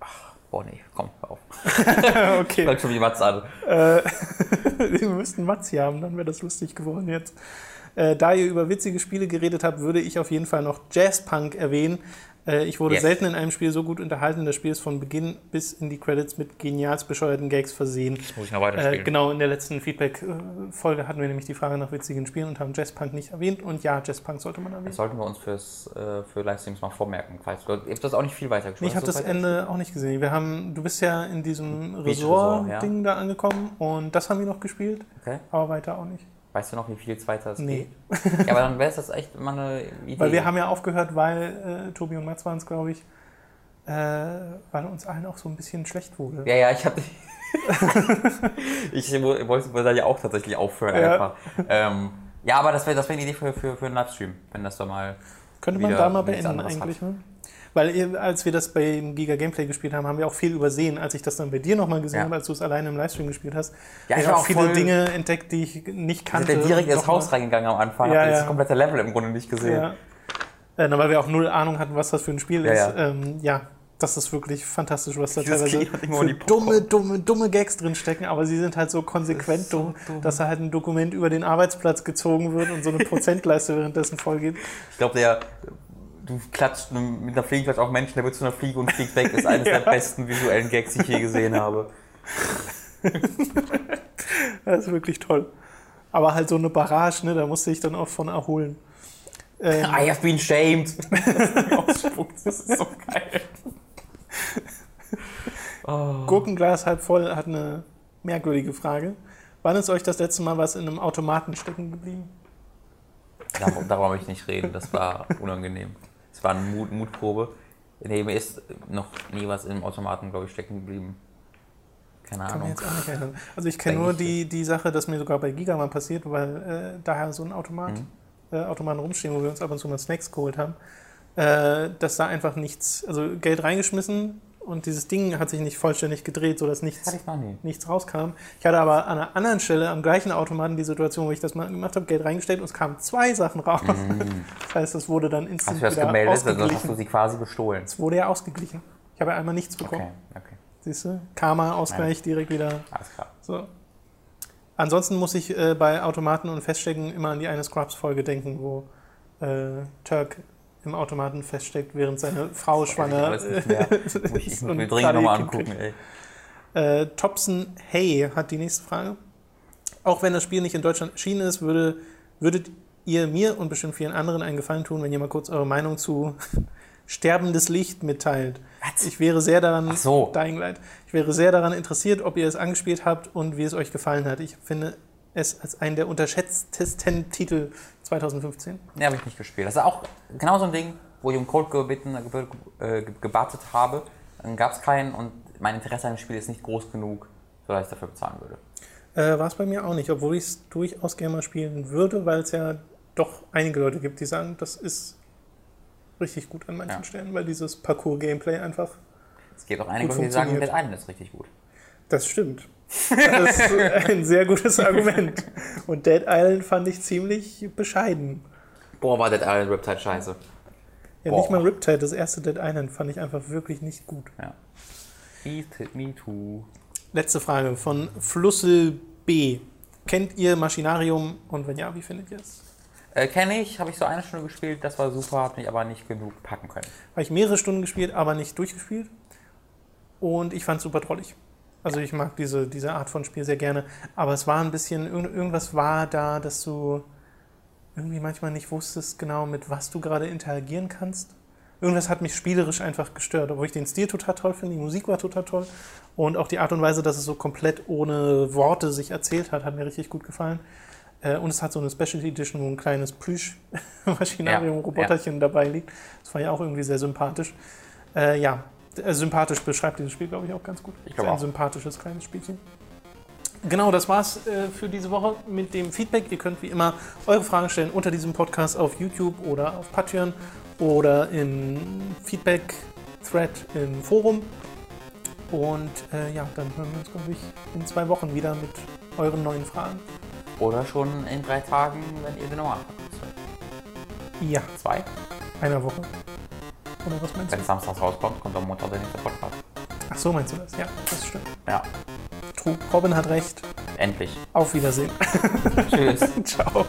Speaker 2: Ach, boah, nee, komm, hör auf. (laughs)
Speaker 1: okay,
Speaker 2: Fang schon wie Mats an. (laughs)
Speaker 1: wir müssten Mats hier haben, dann wäre das lustig geworden jetzt. Äh, da ihr über witzige Spiele geredet habt, würde ich auf jeden Fall noch Jazzpunk erwähnen. Äh, ich wurde
Speaker 2: Yes.
Speaker 1: selten in einem Spiel so gut unterhalten. Das Spiel ist von Beginn bis in die Credits mit genialst bescheuerten Gags versehen.
Speaker 2: Muss ich noch
Speaker 1: Äh,
Speaker 2: weiterspielen.
Speaker 1: genau, in der letzten Feedback-Folge hatten wir nämlich die Frage nach witzigen Spielen und haben Jazzpunk nicht erwähnt. Und ja, Jazzpunk sollte man erwähnen.
Speaker 2: Das sollten wir uns fürs, äh, für Livestreams mal vormerken. Falls du, habe das auch nicht viel weiter gespielt.
Speaker 1: Ich habe das Ende auch nicht gesehen. Wir haben, du bist ja in diesem Resort-Ding da angekommen und das haben wir noch gespielt,
Speaker 2: Okay.
Speaker 1: aber weiter auch nicht.
Speaker 2: Weißt du noch, wie viel weiter es
Speaker 1: Nee.
Speaker 2: geht? Ja, aber dann wäre es das echt mal eine Idee.
Speaker 1: Weil wir haben ja aufgehört, weil äh, Tobi und Mats waren es, glaube ich, äh, weil uns allen auch so ein bisschen schlecht wurde.
Speaker 2: Ja, ja, ich habe. (laughs) ich wollte dann ja auch tatsächlich aufhören
Speaker 1: Ja.
Speaker 2: einfach. Ähm, ja, aber das wäre das wär eine Idee für, für, für einen Livestream, wenn das da mal.
Speaker 1: Könnte man da mal beenden eigentlich, ne? Weil ihr- als wir das beim Giga Gameplay gespielt haben, haben wir auch viel übersehen. Als ich das dann bei dir nochmal gesehen
Speaker 2: Ja.
Speaker 1: habe, als du es alleine im Livestream gespielt hast,
Speaker 2: Ja,
Speaker 1: habe
Speaker 2: ich
Speaker 1: ich
Speaker 2: war
Speaker 1: auch viele Dinge entdeckt, die ich nicht
Speaker 2: Ich
Speaker 1: kannte.
Speaker 2: bin ja direkt ins. Haus reingegangen am Anfang,
Speaker 1: Ja,
Speaker 2: hab
Speaker 1: ja.
Speaker 2: das komplette Level im Grunde nicht gesehen.
Speaker 1: Ja. Äh, weil wir auch null Ahnung hatten, was das für ein Spiel ist.
Speaker 2: ja.
Speaker 1: Ähm, ja, das ist wirklich fantastisch, was da
Speaker 2: Dieses
Speaker 1: teilweise für dumme, dumme, dumme Gags drinstecken, aber sie sind halt so konsequent
Speaker 2: so
Speaker 1: dumm,
Speaker 2: dumm.
Speaker 1: dass da halt ein Dokument über den Arbeitsplatz gezogen wird und so eine Prozentleiste (laughs) währenddessen vollgeht.
Speaker 2: Ich glaube, der. Du klatscht mit einer Fliegenklatsch auf Menschen, der wird zu einer Fliege und fliegt weg. ist eines (laughs) der besten visuellen Gags, die ich je gesehen habe. (laughs)
Speaker 1: Das ist wirklich toll. Aber halt so eine Barrage, ne, da musste ich dann auch von erholen. Ähm,
Speaker 2: I have been shamed. (laughs) Das ist so geil. Oh.
Speaker 1: Gurkenglas halb voll hat eine merkwürdige Frage. Wann ist euch das letzte Mal was in einem Automaten stecken geblieben?
Speaker 2: Darüber, darüber möchte ich nicht reden, das war unangenehm. War eine Mut, Mutprobe. Nee, mir ist noch nie was im Automaten, glaube ich, stecken geblieben. Keine
Speaker 1: Kann mich
Speaker 2: Ahnung.
Speaker 1: jetzt auch nicht erinnern. Also ich kenne nur die, die Sache, dass mir sogar bei Giga mal passiert, weil äh, daher so ein Automat,
Speaker 2: Mhm.
Speaker 1: äh, Automaten rumstehen, wo wir uns ab und zu mal Snacks geholt haben, äh, dass da einfach nichts, also Geld reingeschmissen und dieses Ding hat sich nicht vollständig gedreht, sodass
Speaker 2: Das
Speaker 1: nichts, nichts rauskam. Ich hatte aber an einer anderen Stelle am gleichen Automaten die Situation, wo ich das mal gemacht habe, Geld reingesteckt und es kamen zwei Sachen raus. (laughs) Das heißt, es wurde dann
Speaker 2: Mhm. Hast
Speaker 1: instant
Speaker 2: du das
Speaker 1: wieder
Speaker 2: gemeldet? Dann hast du
Speaker 1: ausgeglichen.
Speaker 2: sie quasi bestohlen.
Speaker 1: Es wurde ja ausgeglichen. Ich habe ja einmal nichts bekommen.
Speaker 2: Okay, okay.
Speaker 1: Siehst du? Karma-Ausgleich direkt wieder
Speaker 2: Alles klar.
Speaker 1: so. Ansonsten muss ich äh, bei Automaten und Feststecken immer an die eine Scrubs-Folge denken, wo äh, Turk im Automaten feststeckt, während seine Frau schwanger
Speaker 2: nicht mehr. (laughs) Muss ich, ich muss mir dringend nochmal angucken, ey.
Speaker 1: äh, Thompson Hey hat die nächste Frage. Auch wenn das Spiel nicht in Deutschland erschienen ist, würde, würdet ihr mir und bestimmt vielen anderen einen Gefallen tun, wenn ihr mal kurz eure Meinung zu (laughs) Sterbendes Licht mitteilt.
Speaker 2: Was?
Speaker 1: Ich wäre sehr daran,
Speaker 2: so.
Speaker 1: Dying Light. Ich wäre sehr daran interessiert, ob ihr es angespielt habt und wie es euch gefallen hat. Ich finde es als einen der unterschätztesten Titel 2015.
Speaker 2: Nee, habe ich nicht gespielt. Das ist auch genau so ein Ding, wo ich um Code gebeten, äh, ge- gebattet habe. Dann gab es keinen und mein Interesse an dem Spiel ist nicht groß genug, sodass ich dafür bezahlen würde.
Speaker 1: Äh, War es bei mir auch nicht, obwohl ich es durchaus gerne mal spielen würde, weil es ja doch einige Leute gibt, die sagen, das ist richtig gut an manchen
Speaker 2: Ja.
Speaker 1: Stellen, weil dieses Parcours-Gameplay einfach,
Speaker 2: Es gibt auch einige, Leute, die sagen,
Speaker 1: funktioniert.
Speaker 2: Island ist richtig gut.
Speaker 1: das stimmt. Das ist ein sehr gutes Argument. Und Dead Island fand ich ziemlich bescheiden.
Speaker 2: Boah, war Dead Island Riptide scheiße.
Speaker 1: Ja,
Speaker 2: Boah.
Speaker 1: nicht mal Riptide, das erste Dead Island fand ich einfach wirklich nicht gut.
Speaker 2: Ja. Eat me too.
Speaker 1: Letzte Frage von Flussel B. Kennt ihr Maschinarium und wenn ja, wie findet ihr es?
Speaker 2: Äh, Kenne ich, habe ich so eine Stunde gespielt, das war super, hat mich aber nicht genug packen können.
Speaker 1: Habe ich mehrere Stunden gespielt, aber nicht durchgespielt. Und ich fand es super trollig. Also ich mag diese, diese Art von Spiel sehr gerne. Aber es war ein bisschen, irgend- irgendwas war da, dass du irgendwie manchmal nicht wusstest genau, mit was du gerade interagieren kannst. Irgendwas hat mich spielerisch einfach gestört, obwohl ich den Stil total toll finde, die Musik war total toll und auch die Art und Weise, dass es so komplett ohne Worte sich erzählt hat, hat mir richtig gut gefallen. Äh, Und es hat so eine Special Edition, wo ein kleines Plüsch-Maschinarium-Roboterchen dabei liegt. Das war ja auch irgendwie sehr sympathisch. Äh, ja, sympathisch beschreibt dieses Spiel, glaube ich, auch ganz gut.
Speaker 2: Ich
Speaker 1: Es
Speaker 2: glaub
Speaker 1: ist ein
Speaker 2: auch.
Speaker 1: sympathisches kleines Spielchen. Genau, das war's äh, für diese Woche mit dem Feedback. Ihr könnt wie immer eure Fragen stellen unter diesem Podcast auf YouTube oder auf Patreon oder im Feedback-Thread im Forum. Und äh, ja, dann hören wir uns, glaube ich, in zwei Wochen wieder mit euren neuen Fragen.
Speaker 2: Oder schon in drei Tagen, wenn ihr Podcast hört.
Speaker 1: Ja,
Speaker 2: Zwei.
Speaker 1: einer Woche. Oder was meinst
Speaker 2: Wenn
Speaker 1: du?
Speaker 2: es samstags rauskommt, kommt am Montag der nächste Podcast.
Speaker 1: Ach so, meinst du das? Ja, das stimmt.
Speaker 2: Ja,
Speaker 1: True. Robin hat recht.
Speaker 2: endlich.
Speaker 1: Auf Wiedersehen.
Speaker 2: Tschüss. (laughs)
Speaker 1: Ciao.